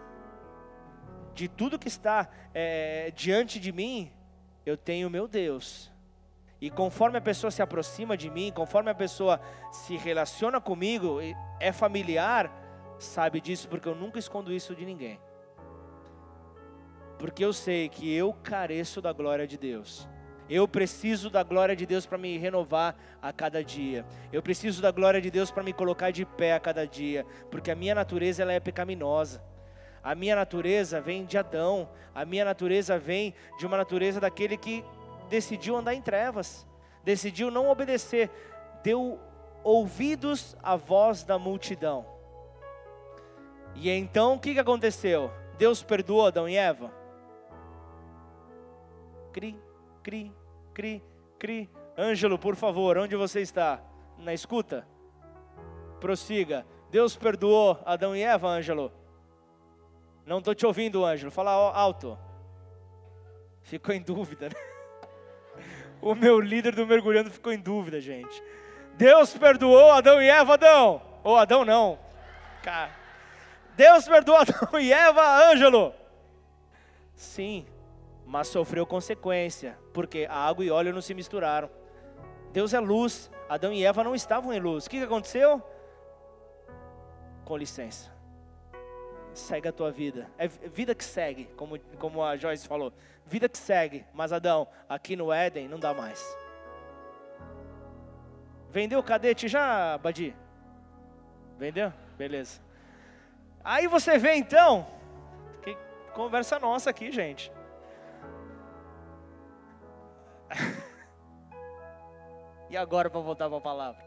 de tudo que está é, diante de mim, eu tenho meu Deus. E conforme a pessoa se aproxima de mim, conforme a pessoa se relaciona comigo, é familiar, sabe disso porque eu nunca escondo isso de ninguém. Porque eu sei que eu careço da glória de Deus. Eu preciso da glória de Deus para me renovar a cada dia. Eu preciso da glória de Deus para me colocar de pé a cada dia, porque a minha natureza ela é pecaminosa. A minha natureza vem de Adão. A minha natureza vem de uma natureza daquele que decidiu andar em trevas, decidiu não obedecer, deu ouvidos à voz da multidão. E então o que, que aconteceu? Deus perdoou Adão e Eva? Cri, cri, cri, cri. Ângelo, por favor, onde você está? Na escuta? Prossiga. Deus perdoou Adão e Eva, Ângelo? Não estou te ouvindo, Ângelo. Fala alto. Ficou em dúvida, né? O meu líder do mergulhando ficou em dúvida, gente. Deus perdoou Adão e Eva, Adão. Ou Adão não. Cara. Deus perdoou Adão e Eva, Ângelo. Sim, mas sofreu consequência, porque a água e óleo não se misturaram. Deus é luz, Adão e Eva não estavam em luz. O que aconteceu? Com licença. Segue a tua vida. É vida que segue, como, como a Joyce falou. Vida que segue. Mas Adão, aqui no Éden não dá mais. Vendeu o cadete já, Badi? Vendeu? Beleza. Aí você vê então, que conversa nossa aqui, gente. e agora para voltar para a palavra?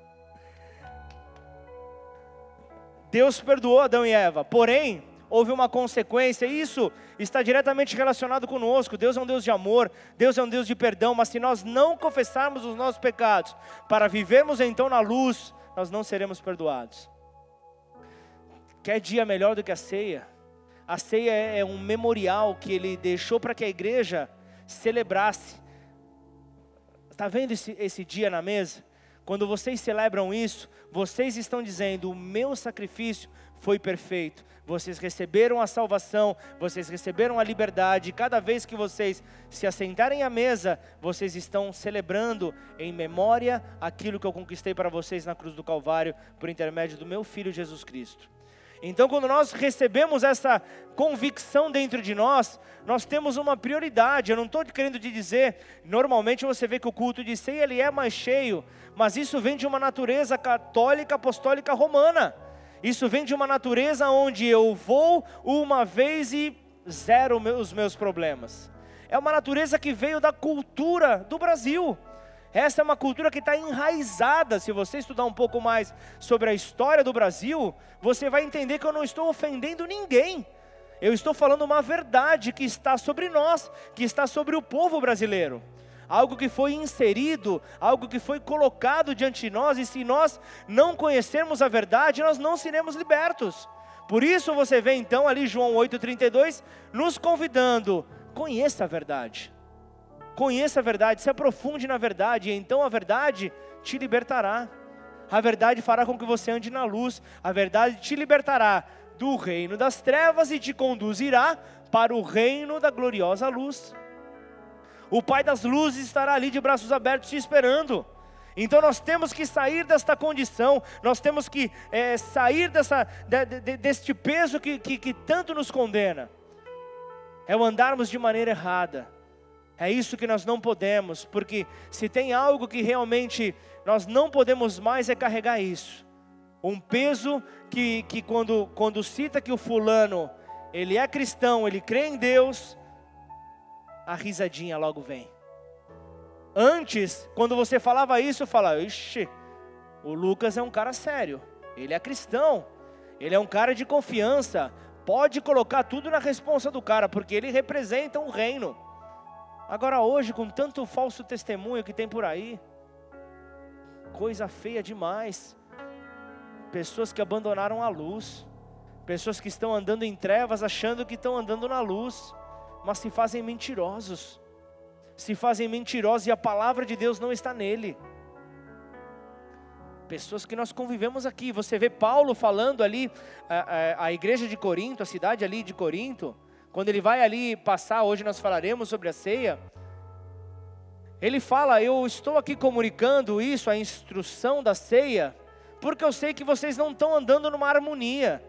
Deus perdoou Adão e Eva, porém, houve uma consequência, isso está diretamente relacionado conosco. Deus é um Deus de amor, Deus é um Deus de perdão, mas se nós não confessarmos os nossos pecados, para vivermos então na luz, nós não seremos perdoados. Quer dia melhor do que a ceia? A ceia é um memorial que ele deixou para que a igreja celebrasse. Está vendo esse, esse dia na mesa? Quando vocês celebram isso, vocês estão dizendo: o meu sacrifício foi perfeito. Vocês receberam a salvação, vocês receberam a liberdade. Cada vez que vocês se assentarem à mesa, vocês estão celebrando em memória aquilo que eu conquistei para vocês na cruz do Calvário por intermédio do meu filho Jesus Cristo. Então, quando nós recebemos essa convicção dentro de nós, nós temos uma prioridade. Eu não estou querendo te dizer, normalmente você vê que o culto de ceia ele é mais cheio, mas isso vem de uma natureza católica, apostólica, romana. Isso vem de uma natureza onde eu vou uma vez e zero os meus problemas. É uma natureza que veio da cultura do Brasil. Essa é uma cultura que está enraizada. Se você estudar um pouco mais sobre a história do Brasil, você vai entender que eu não estou ofendendo ninguém. Eu estou falando uma verdade que está sobre nós, que está sobre o povo brasileiro. Algo que foi inserido, algo que foi colocado diante de nós, e se nós não conhecermos a verdade, nós não seremos libertos. Por isso você vê então ali João 8,32 nos convidando, conheça a verdade conheça a verdade, se aprofunde na verdade, e então a verdade te libertará. A verdade fará com que você ande na luz, a verdade te libertará do reino das trevas e te conduzirá para o reino da gloriosa luz. O Pai das luzes estará ali de braços abertos te esperando. Então nós temos que sair desta condição, nós temos que é, sair dessa, de, de, deste peso que, que, que tanto nos condena. É o andarmos de maneira errada é isso que nós não podemos, porque se tem algo que realmente nós não podemos mais é carregar isso. Um peso que, que quando, quando cita que o fulano, ele é cristão, ele crê em Deus, a risadinha logo vem. Antes, quando você falava isso, eu falava, ixi, o Lucas é um cara sério, ele é cristão, ele é um cara de confiança, pode colocar tudo na responsa do cara, porque ele representa um reino. Agora, hoje, com tanto falso testemunho que tem por aí, coisa feia demais. Pessoas que abandonaram a luz, pessoas que estão andando em trevas achando que estão andando na luz, mas se fazem mentirosos, se fazem mentirosos e a palavra de Deus não está nele. Pessoas que nós convivemos aqui, você vê Paulo falando ali, a, a, a igreja de Corinto, a cidade ali de Corinto, quando ele vai ali passar, hoje nós falaremos sobre a ceia, ele fala: Eu estou aqui comunicando isso, a instrução da ceia, porque eu sei que vocês não estão andando numa harmonia.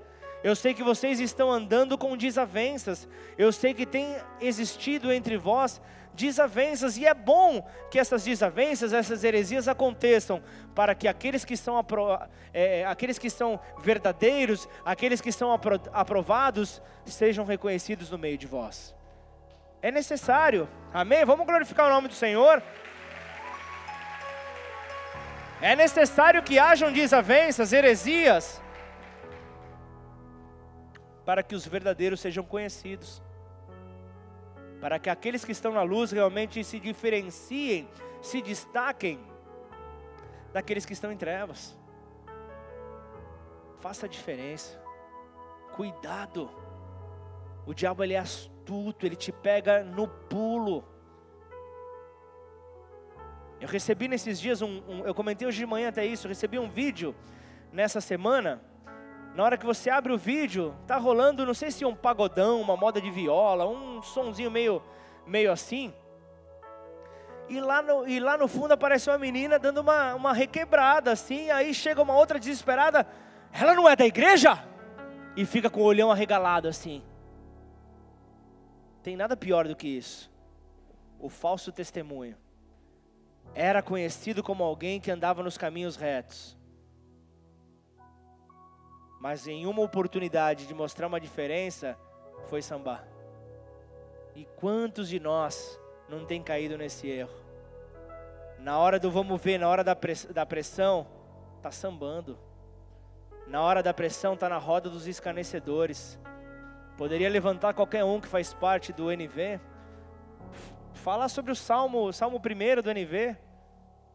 Eu sei que vocês estão andando com desavenças. Eu sei que tem existido entre vós desavenças, e é bom que essas desavenças, essas heresias aconteçam, para que aqueles que são, apro é, aqueles que são verdadeiros, aqueles que são apro aprovados, sejam reconhecidos no meio de vós. É necessário, amém? Vamos glorificar o nome do Senhor. É necessário que hajam desavenças, heresias, para que os verdadeiros sejam conhecidos, para que aqueles que estão na luz realmente se diferenciem, se destaquem daqueles que estão em trevas. Faça a diferença. Cuidado. O diabo ele é astuto, ele te pega no pulo. Eu recebi nesses dias um, um, eu comentei hoje de manhã até isso, eu recebi um vídeo nessa semana na hora que você abre o vídeo, tá rolando, não sei se um pagodão, uma moda de viola, um sonzinho meio, meio assim. E lá, no, e lá no fundo aparece uma menina dando uma, uma requebrada assim, aí chega uma outra desesperada, ela não é da igreja? E fica com o olhão arregalado assim. Tem nada pior do que isso. O falso testemunho. Era conhecido como alguém que andava nos caminhos retos mas em uma oportunidade de mostrar uma diferença, foi sambar. E quantos de nós não tem caído nesse erro? Na hora do vamos ver, na hora da pressão, tá sambando. Na hora da pressão, tá na roda dos escarnecedores. Poderia levantar qualquer um que faz parte do NV. Falar sobre o Salmo, Salmo 1 do NV.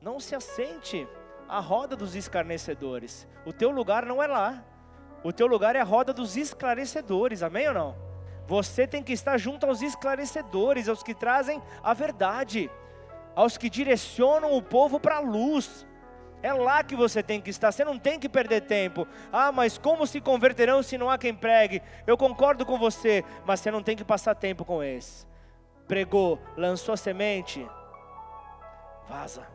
Não se assente à roda dos escarnecedores. O teu lugar não é lá. O teu lugar é a roda dos esclarecedores, amém ou não? Você tem que estar junto aos esclarecedores, aos que trazem a verdade, aos que direcionam o povo para a luz. É lá que você tem que estar, você não tem que perder tempo. Ah, mas como se converterão se não há quem pregue? Eu concordo com você, mas você não tem que passar tempo com esse. Pregou, lançou a semente, vaza.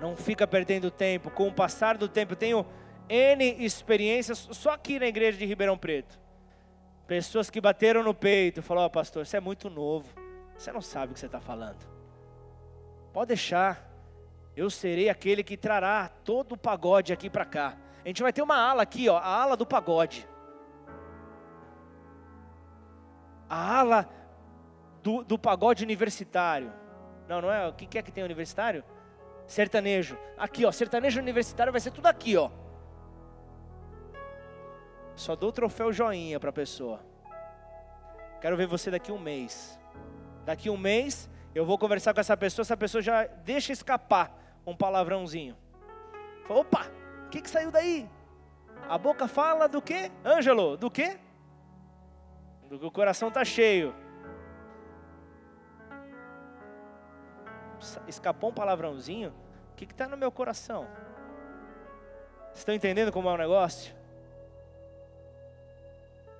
Não fica perdendo tempo. Com o passar do tempo, eu tenho N experiências só aqui na igreja de Ribeirão Preto. Pessoas que bateram no peito, falaram: oh, pastor, você é muito novo, você não sabe o que você está falando. Pode deixar, eu serei aquele que trará todo o pagode aqui para cá. A gente vai ter uma ala aqui, ó, a ala do pagode. A ala do, do pagode universitário. Não, não é? O que é que tem universitário? Sertanejo. Aqui, ó, sertanejo universitário vai ser tudo aqui, ó. Só dou o troféu joinha para a pessoa. Quero ver você daqui um mês. Daqui um mês eu vou conversar com essa pessoa, essa pessoa já deixa escapar um palavrãozinho. Fala, opa, o que, que saiu daí? A boca fala do quê? Ângelo, do quê? Do que o coração está cheio. Escapou um palavrãozinho? O que está no meu coração? Estão entendendo como é o negócio?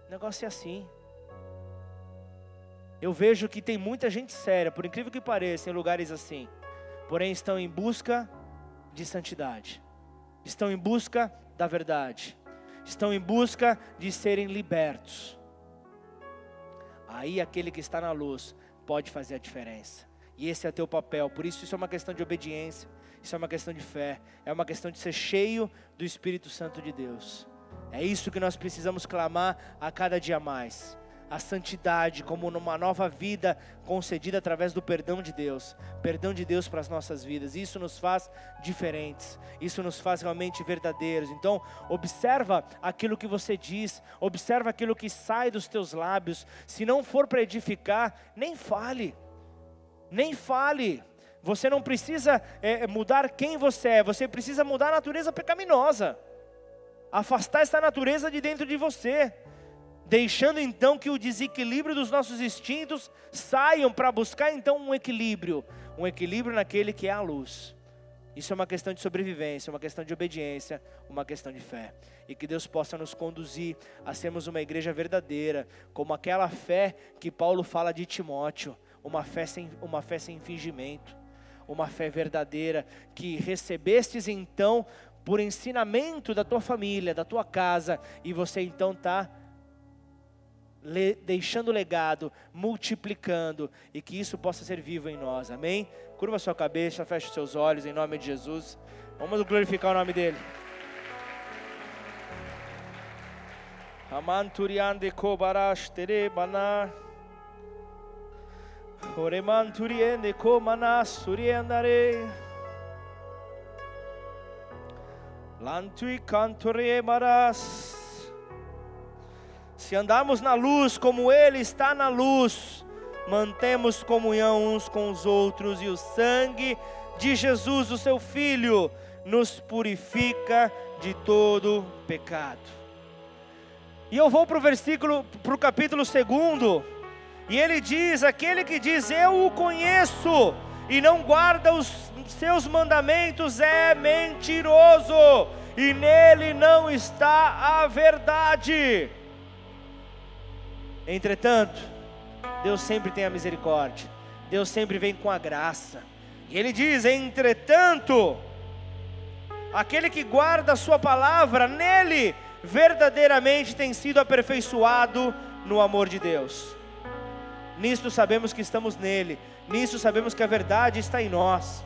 O negócio é assim. Eu vejo que tem muita gente séria, por incrível que pareça, em lugares assim, porém estão em busca de santidade, estão em busca da verdade, estão em busca de serem libertos. Aí aquele que está na luz pode fazer a diferença, e esse é o teu papel, por isso isso é uma questão de obediência, isso é uma questão de fé, é uma questão de ser cheio do Espírito Santo de Deus. É isso que nós precisamos clamar a cada dia mais. A santidade como numa nova vida concedida através do perdão de Deus, perdão de Deus para as nossas vidas. Isso nos faz diferentes, isso nos faz realmente verdadeiros. Então, observa aquilo que você diz, observa aquilo que sai dos teus lábios. Se não for para edificar, nem fale, nem fale. Você não precisa é, mudar quem você é, você precisa mudar a natureza pecaminosa afastar essa natureza de dentro de você, deixando então que o desequilíbrio dos nossos instintos saiam para buscar então um equilíbrio, um equilíbrio naquele que é a luz. Isso é uma questão de sobrevivência, uma questão de obediência, uma questão de fé. E que Deus possa nos conduzir a sermos uma igreja verdadeira, como aquela fé que Paulo fala de Timóteo, uma fé sem, uma fé sem fingimento, uma fé verdadeira, que recebestes então por ensinamento da tua família, da tua casa, e você então está le, deixando legado, multiplicando, e que isso possa ser vivo em nós, amém? Curva sua cabeça, feche seus olhos em nome de Jesus. Vamos glorificar o nome dele. Amanturiande kobarash suriandare. Lantui cantore maras. Se andarmos na luz como Ele está na luz, mantemos comunhão uns com os outros e o sangue de Jesus, o seu Filho, nos purifica de todo pecado. E eu vou para o versículo, para o capítulo 2, e ele diz: aquele que diz eu o conheço e não guarda os seus mandamentos é mentiroso, e nele não está a verdade. Entretanto, Deus sempre tem a misericórdia, Deus sempre vem com a graça. E ele diz: entretanto, aquele que guarda a sua palavra, nele verdadeiramente tem sido aperfeiçoado no amor de Deus. Nisto sabemos que estamos nele, nisso sabemos que a verdade está em nós.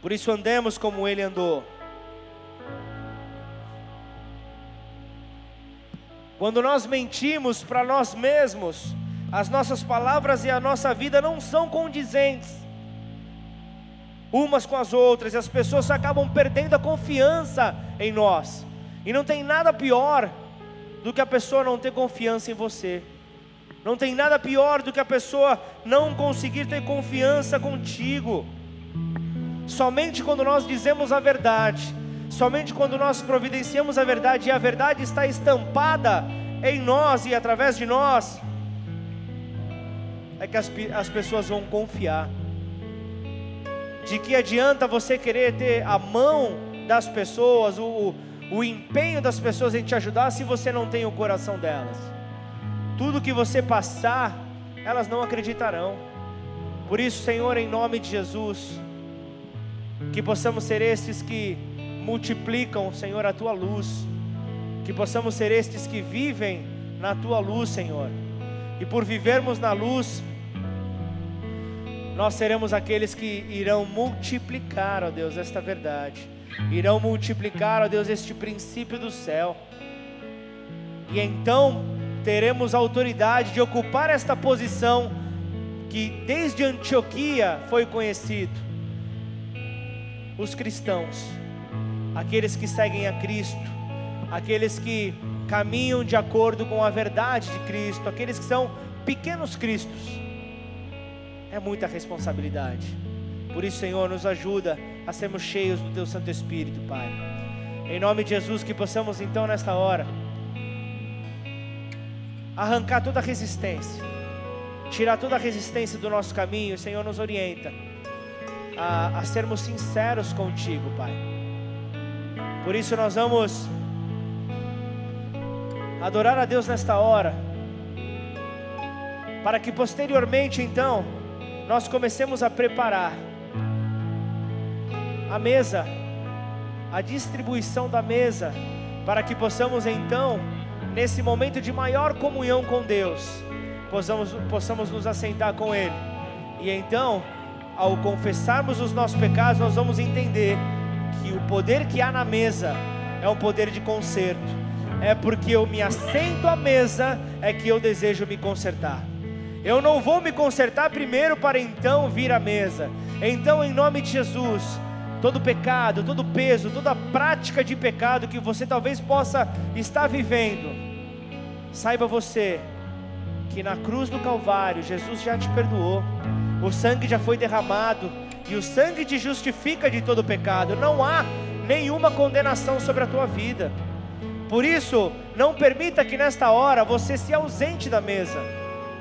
Por isso andemos como ele andou. Quando nós mentimos para nós mesmos, as nossas palavras e a nossa vida não são condizentes umas com as outras, e as pessoas acabam perdendo a confiança em nós. E não tem nada pior do que a pessoa não ter confiança em você. Não tem nada pior do que a pessoa não conseguir ter confiança contigo. Somente quando nós dizemos a verdade, Somente quando nós providenciamos a verdade e a verdade está estampada em nós e através de nós, é que as, as pessoas vão confiar. De que adianta você querer ter a mão das pessoas, o, o, o empenho das pessoas em te ajudar, se você não tem o coração delas? Tudo que você passar, elas não acreditarão. Por isso, Senhor, em nome de Jesus, que possamos ser estes que multiplicam, Senhor, a tua luz. Que possamos ser estes que vivem na tua luz, Senhor. E por vivermos na luz, nós seremos aqueles que irão multiplicar, ó Deus, esta verdade. Irão multiplicar, ó Deus, este princípio do céu. E então teremos autoridade de ocupar esta posição que desde Antioquia foi conhecido. Os cristãos aqueles que seguem a Cristo, aqueles que caminham de acordo com a verdade de Cristo, aqueles que são pequenos cristos. É muita responsabilidade. Por isso, Senhor, nos ajuda a sermos cheios do Teu Santo Espírito, Pai. Em nome de Jesus, que possamos então nesta hora arrancar toda a resistência, tirar toda a resistência do nosso caminho. O Senhor nos orienta a, a sermos sinceros contigo, Pai por isso nós vamos adorar a Deus nesta hora, para que posteriormente então nós comecemos a preparar a mesa, a distribuição da mesa, para que possamos então, nesse momento de maior comunhão com Deus, possamos, possamos nos assentar com Ele. E então, ao confessarmos os nossos pecados, nós vamos entender que o poder que há na mesa é um poder de conserto. É porque eu me assento à mesa é que eu desejo me consertar. Eu não vou me consertar primeiro para então vir à mesa. Então, em nome de Jesus, todo pecado, todo peso, toda prática de pecado que você talvez possa estar vivendo, saiba você que na cruz do Calvário Jesus já te perdoou, o sangue já foi derramado e o sangue te justifica de todo pecado. Não há nenhuma condenação sobre a tua vida. Por isso, não permita que nesta hora você se ausente da mesa.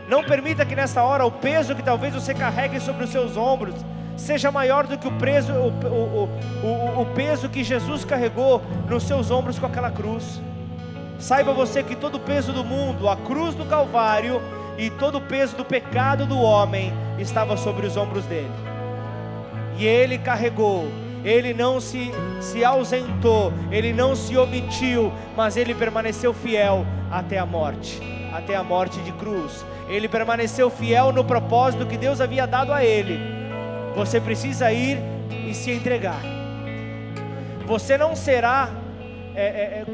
Não permita que nesta hora o peso que talvez você carregue sobre os seus ombros seja maior do que o, preso, o, o, o, o peso que Jesus carregou nos seus ombros com aquela cruz. Saiba você que todo o peso do mundo, a cruz do Calvário e todo o peso do pecado do homem estava sobre os ombros dele. E ele carregou, ele não se, se ausentou, ele não se omitiu, mas ele permaneceu fiel até a morte até a morte de cruz. Ele permaneceu fiel no propósito que Deus havia dado a ele. Você precisa ir e se entregar. Você não será é, é,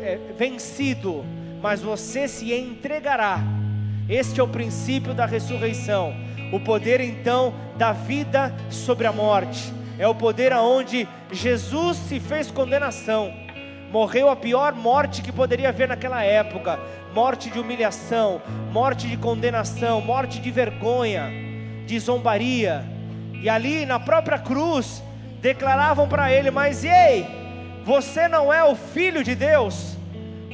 é, é vencido, mas você se entregará. Este é o princípio da ressurreição. O poder então da vida sobre a morte. É o poder aonde Jesus se fez condenação. Morreu a pior morte que poderia haver naquela época, morte de humilhação, morte de condenação, morte de vergonha, de zombaria. E ali na própria cruz declaravam para ele: Mas ei, você não é o filho de Deus,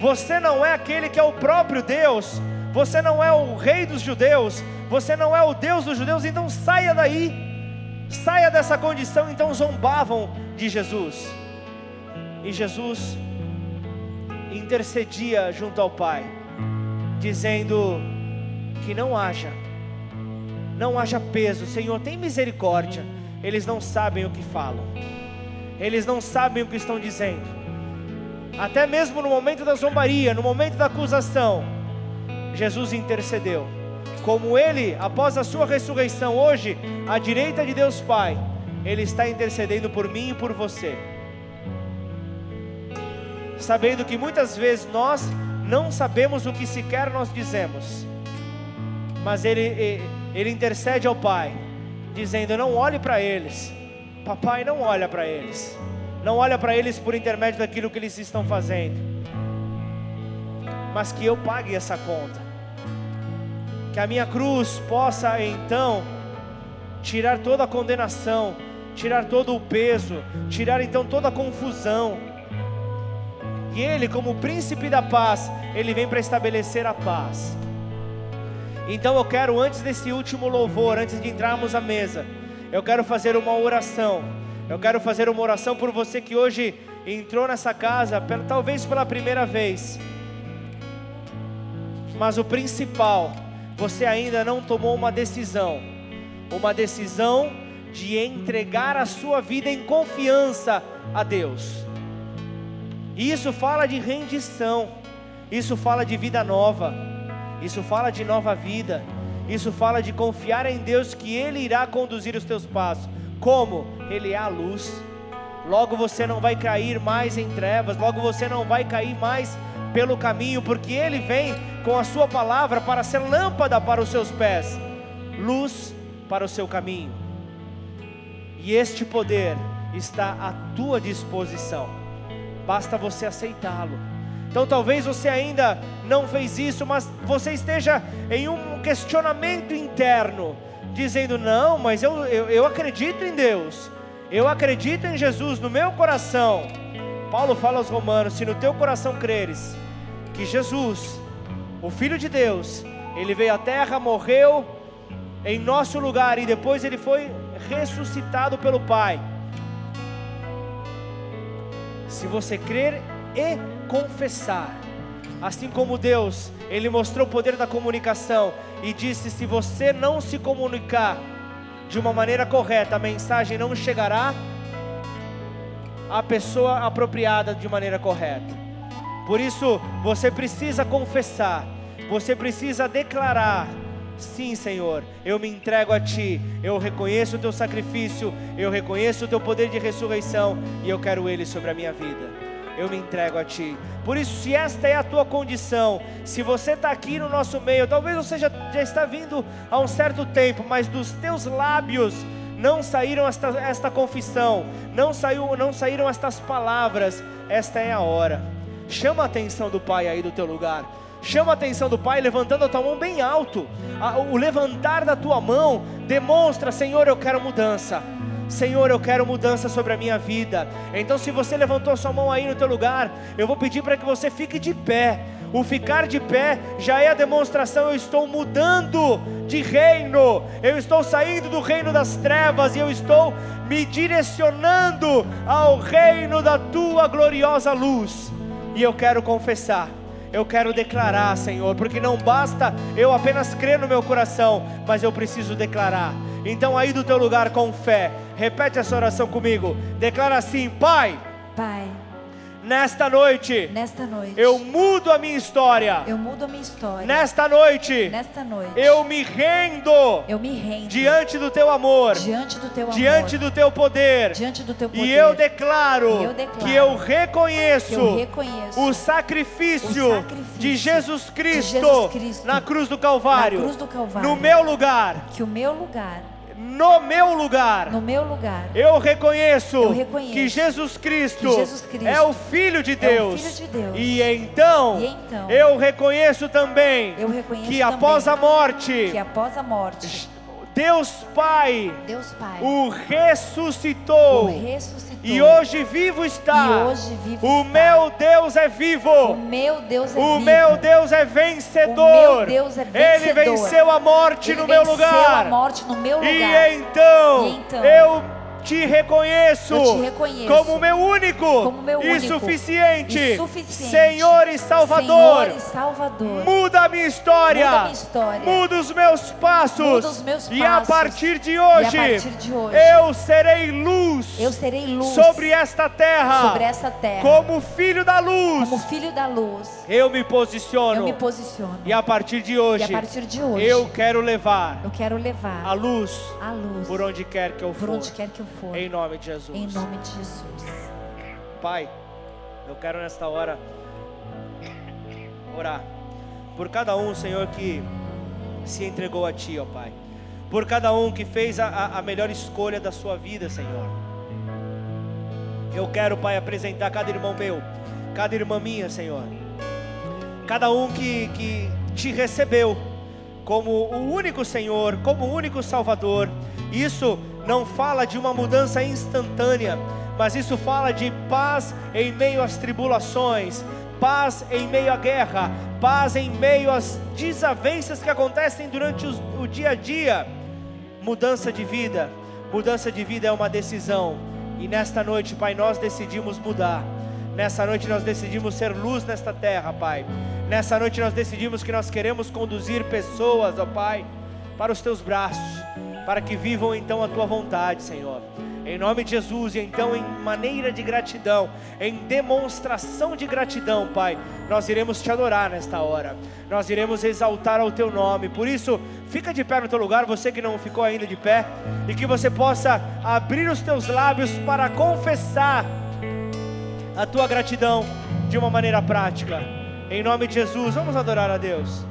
você não é aquele que é o próprio Deus, você não é o rei dos judeus, você não é o Deus dos judeus, então saia daí, saia dessa condição. Então zombavam de Jesus, e Jesus intercedia junto ao Pai dizendo que não haja, não haja peso, Senhor, tem misericórdia. Eles não sabem o que falam, eles não sabem o que estão dizendo, até mesmo no momento da zombaria, no momento da acusação, Jesus intercedeu. Como ele, após a sua ressurreição, hoje, à direita de Deus Pai, ele está intercedendo por mim e por você. Sabendo que muitas vezes nós não sabemos o que sequer nós dizemos, mas ele, ele intercede ao Pai, dizendo: Não olhe para eles, papai, não olha para eles, não olha para eles por intermédio daquilo que eles estão fazendo, mas que eu pague essa conta, que a minha cruz possa então tirar toda a condenação, tirar todo o peso, tirar então toda a confusão e ele, como príncipe da paz, ele vem para estabelecer a paz. Então eu quero, antes desse último louvor, antes de entrarmos à mesa, eu quero fazer uma oração. Eu quero fazer uma oração por você que hoje entrou nessa casa, talvez pela primeira vez. Mas o principal, você ainda não tomou uma decisão, uma decisão de entregar a sua vida em confiança a Deus. E isso fala de rendição, isso fala de vida nova, isso fala de nova vida, isso fala de confiar em Deus que Ele irá conduzir os teus passos. Como? Ele é a luz. Logo você não vai cair mais em trevas, logo você não vai cair mais pelo caminho, porque Ele vem com a Sua palavra para ser lâmpada para os seus pés, luz para o seu caminho. E este poder está à tua disposição basta você aceitá-lo. Então talvez você ainda não fez isso, mas você esteja em um questionamento interno, dizendo: Não, mas eu, eu, eu acredito em Deus, eu acredito em Jesus no meu coração. Paulo fala aos Romanos: Se no teu coração creres que Jesus, o Filho de Deus, ele veio à terra, morreu em nosso lugar e depois ele foi ressuscitado pelo Pai se você crer e confessar. Assim como Deus, Ele mostrou o poder da comunicação e disse: se você não se comunicar de uma maneira correta, a mensagem não chegará à pessoa apropriada de maneira correta. Por isso, você precisa confessar, você precisa declarar Sim, Senhor, eu me entrego a Ti, eu reconheço o Teu sacrifício, eu reconheço o Teu poder de ressurreição e eu quero Ele sobre a minha vida. Eu me entrego a Ti. Por isso, se esta é a tua condição, se você está aqui no nosso meio, talvez você já, já está vindo há um certo tempo, mas dos teus lábios não saíram esta, esta confissão, não, saiu, não saíram estas palavras, esta é a hora. Chama a atenção do Pai aí do teu lugar chama a atenção do Pai levantando a tua mão bem alto. O levantar da tua mão demonstra, Senhor, eu quero mudança. Senhor, eu quero mudança sobre a minha vida. Então, se você levantou a sua mão aí no teu lugar, eu vou pedir para que você fique de pé. O ficar de pé já é a demonstração, eu estou mudando de reino, eu estou saindo do reino das trevas e eu estou me direcionando ao reino da tua gloriosa luz. E eu quero confessar, eu quero declarar, Senhor, porque não basta eu apenas crer no meu coração, mas eu preciso declarar. Então, aí do teu lugar com fé, repete essa oração comigo. Declara assim: Pai. Pai Nesta noite, nesta noite, eu mudo a minha história. Eu mudo a minha história. Nesta noite, nesta noite, eu me rendo. Eu me rendo diante do teu amor. Diante do teu amor. Diante do teu poder. Diante do teu poder. E eu declaro, eu declaro que eu reconheço, eu reconheço o, sacrifício o sacrifício de Jesus Cristo, de Jesus Cristo na cruz do Calvário. Na cruz do Calvário. No meu lugar. Que o meu lugar no meu lugar. No meu lugar. Eu reconheço, eu reconheço que, Jesus Cristo que Jesus Cristo é o filho de Deus. É filho de Deus. E, então, e então, eu reconheço também eu reconheço que após a morte, que após a morte, Deus Pai, Deus Pai o ressuscitou. O ressuscitou. E hoje vivo está. E hoje vivo o está. meu Deus é vivo. O meu Deus é o vivo. meu Deus é vencedor. O meu Deus é vencedor. Ele venceu a morte Ele no meu venceu a morte no meu lugar. E então, e então te reconheço, eu te reconheço como meu único como meu e, único suficiente, e suficiente Senhor e Salvador. Senhor e Salvador. Muda a minha história. Muda a minha história. Muda os meus passos. Os meus e a passos. partir de hoje, E a partir de hoje, eu serei luz. Eu serei luz sobre esta terra. Sobre essa terra. Como filho da luz. Como filho da luz. Eu me posiciono. Eu me posiciono. E a partir de hoje, e a partir de hoje, eu quero levar eu quero levar a luz, a luz por onde quer que eu for. For. Em nome de Jesus. Em nome de Jesus. Pai, eu quero nesta hora orar por cada um, Senhor, que se entregou a Ti, ó Pai. Por cada um que fez a, a melhor escolha da sua vida, Senhor. Eu quero, Pai, apresentar cada irmão meu, cada irmã minha, Senhor. Cada um que, que te recebeu como o único Senhor, como o único Salvador. Isso não fala de uma mudança instantânea, mas isso fala de paz em meio às tribulações, paz em meio à guerra, paz em meio às desavenças que acontecem durante o dia a dia. Mudança de vida, mudança de vida é uma decisão, e nesta noite, Pai, nós decidimos mudar. Nessa noite nós decidimos ser luz nesta terra, Pai. Nessa noite nós decidimos que nós queremos conduzir pessoas, ó Pai, para os teus braços, para que vivam então a tua vontade, Senhor. Em nome de Jesus, e então em maneira de gratidão, em demonstração de gratidão, Pai, nós iremos te adorar nesta hora. Nós iremos exaltar ao teu nome. Por isso, fica de pé no teu lugar, você que não ficou ainda de pé, e que você possa abrir os teus lábios para confessar a tua gratidão de uma maneira prática. Em nome de Jesus, vamos adorar a Deus.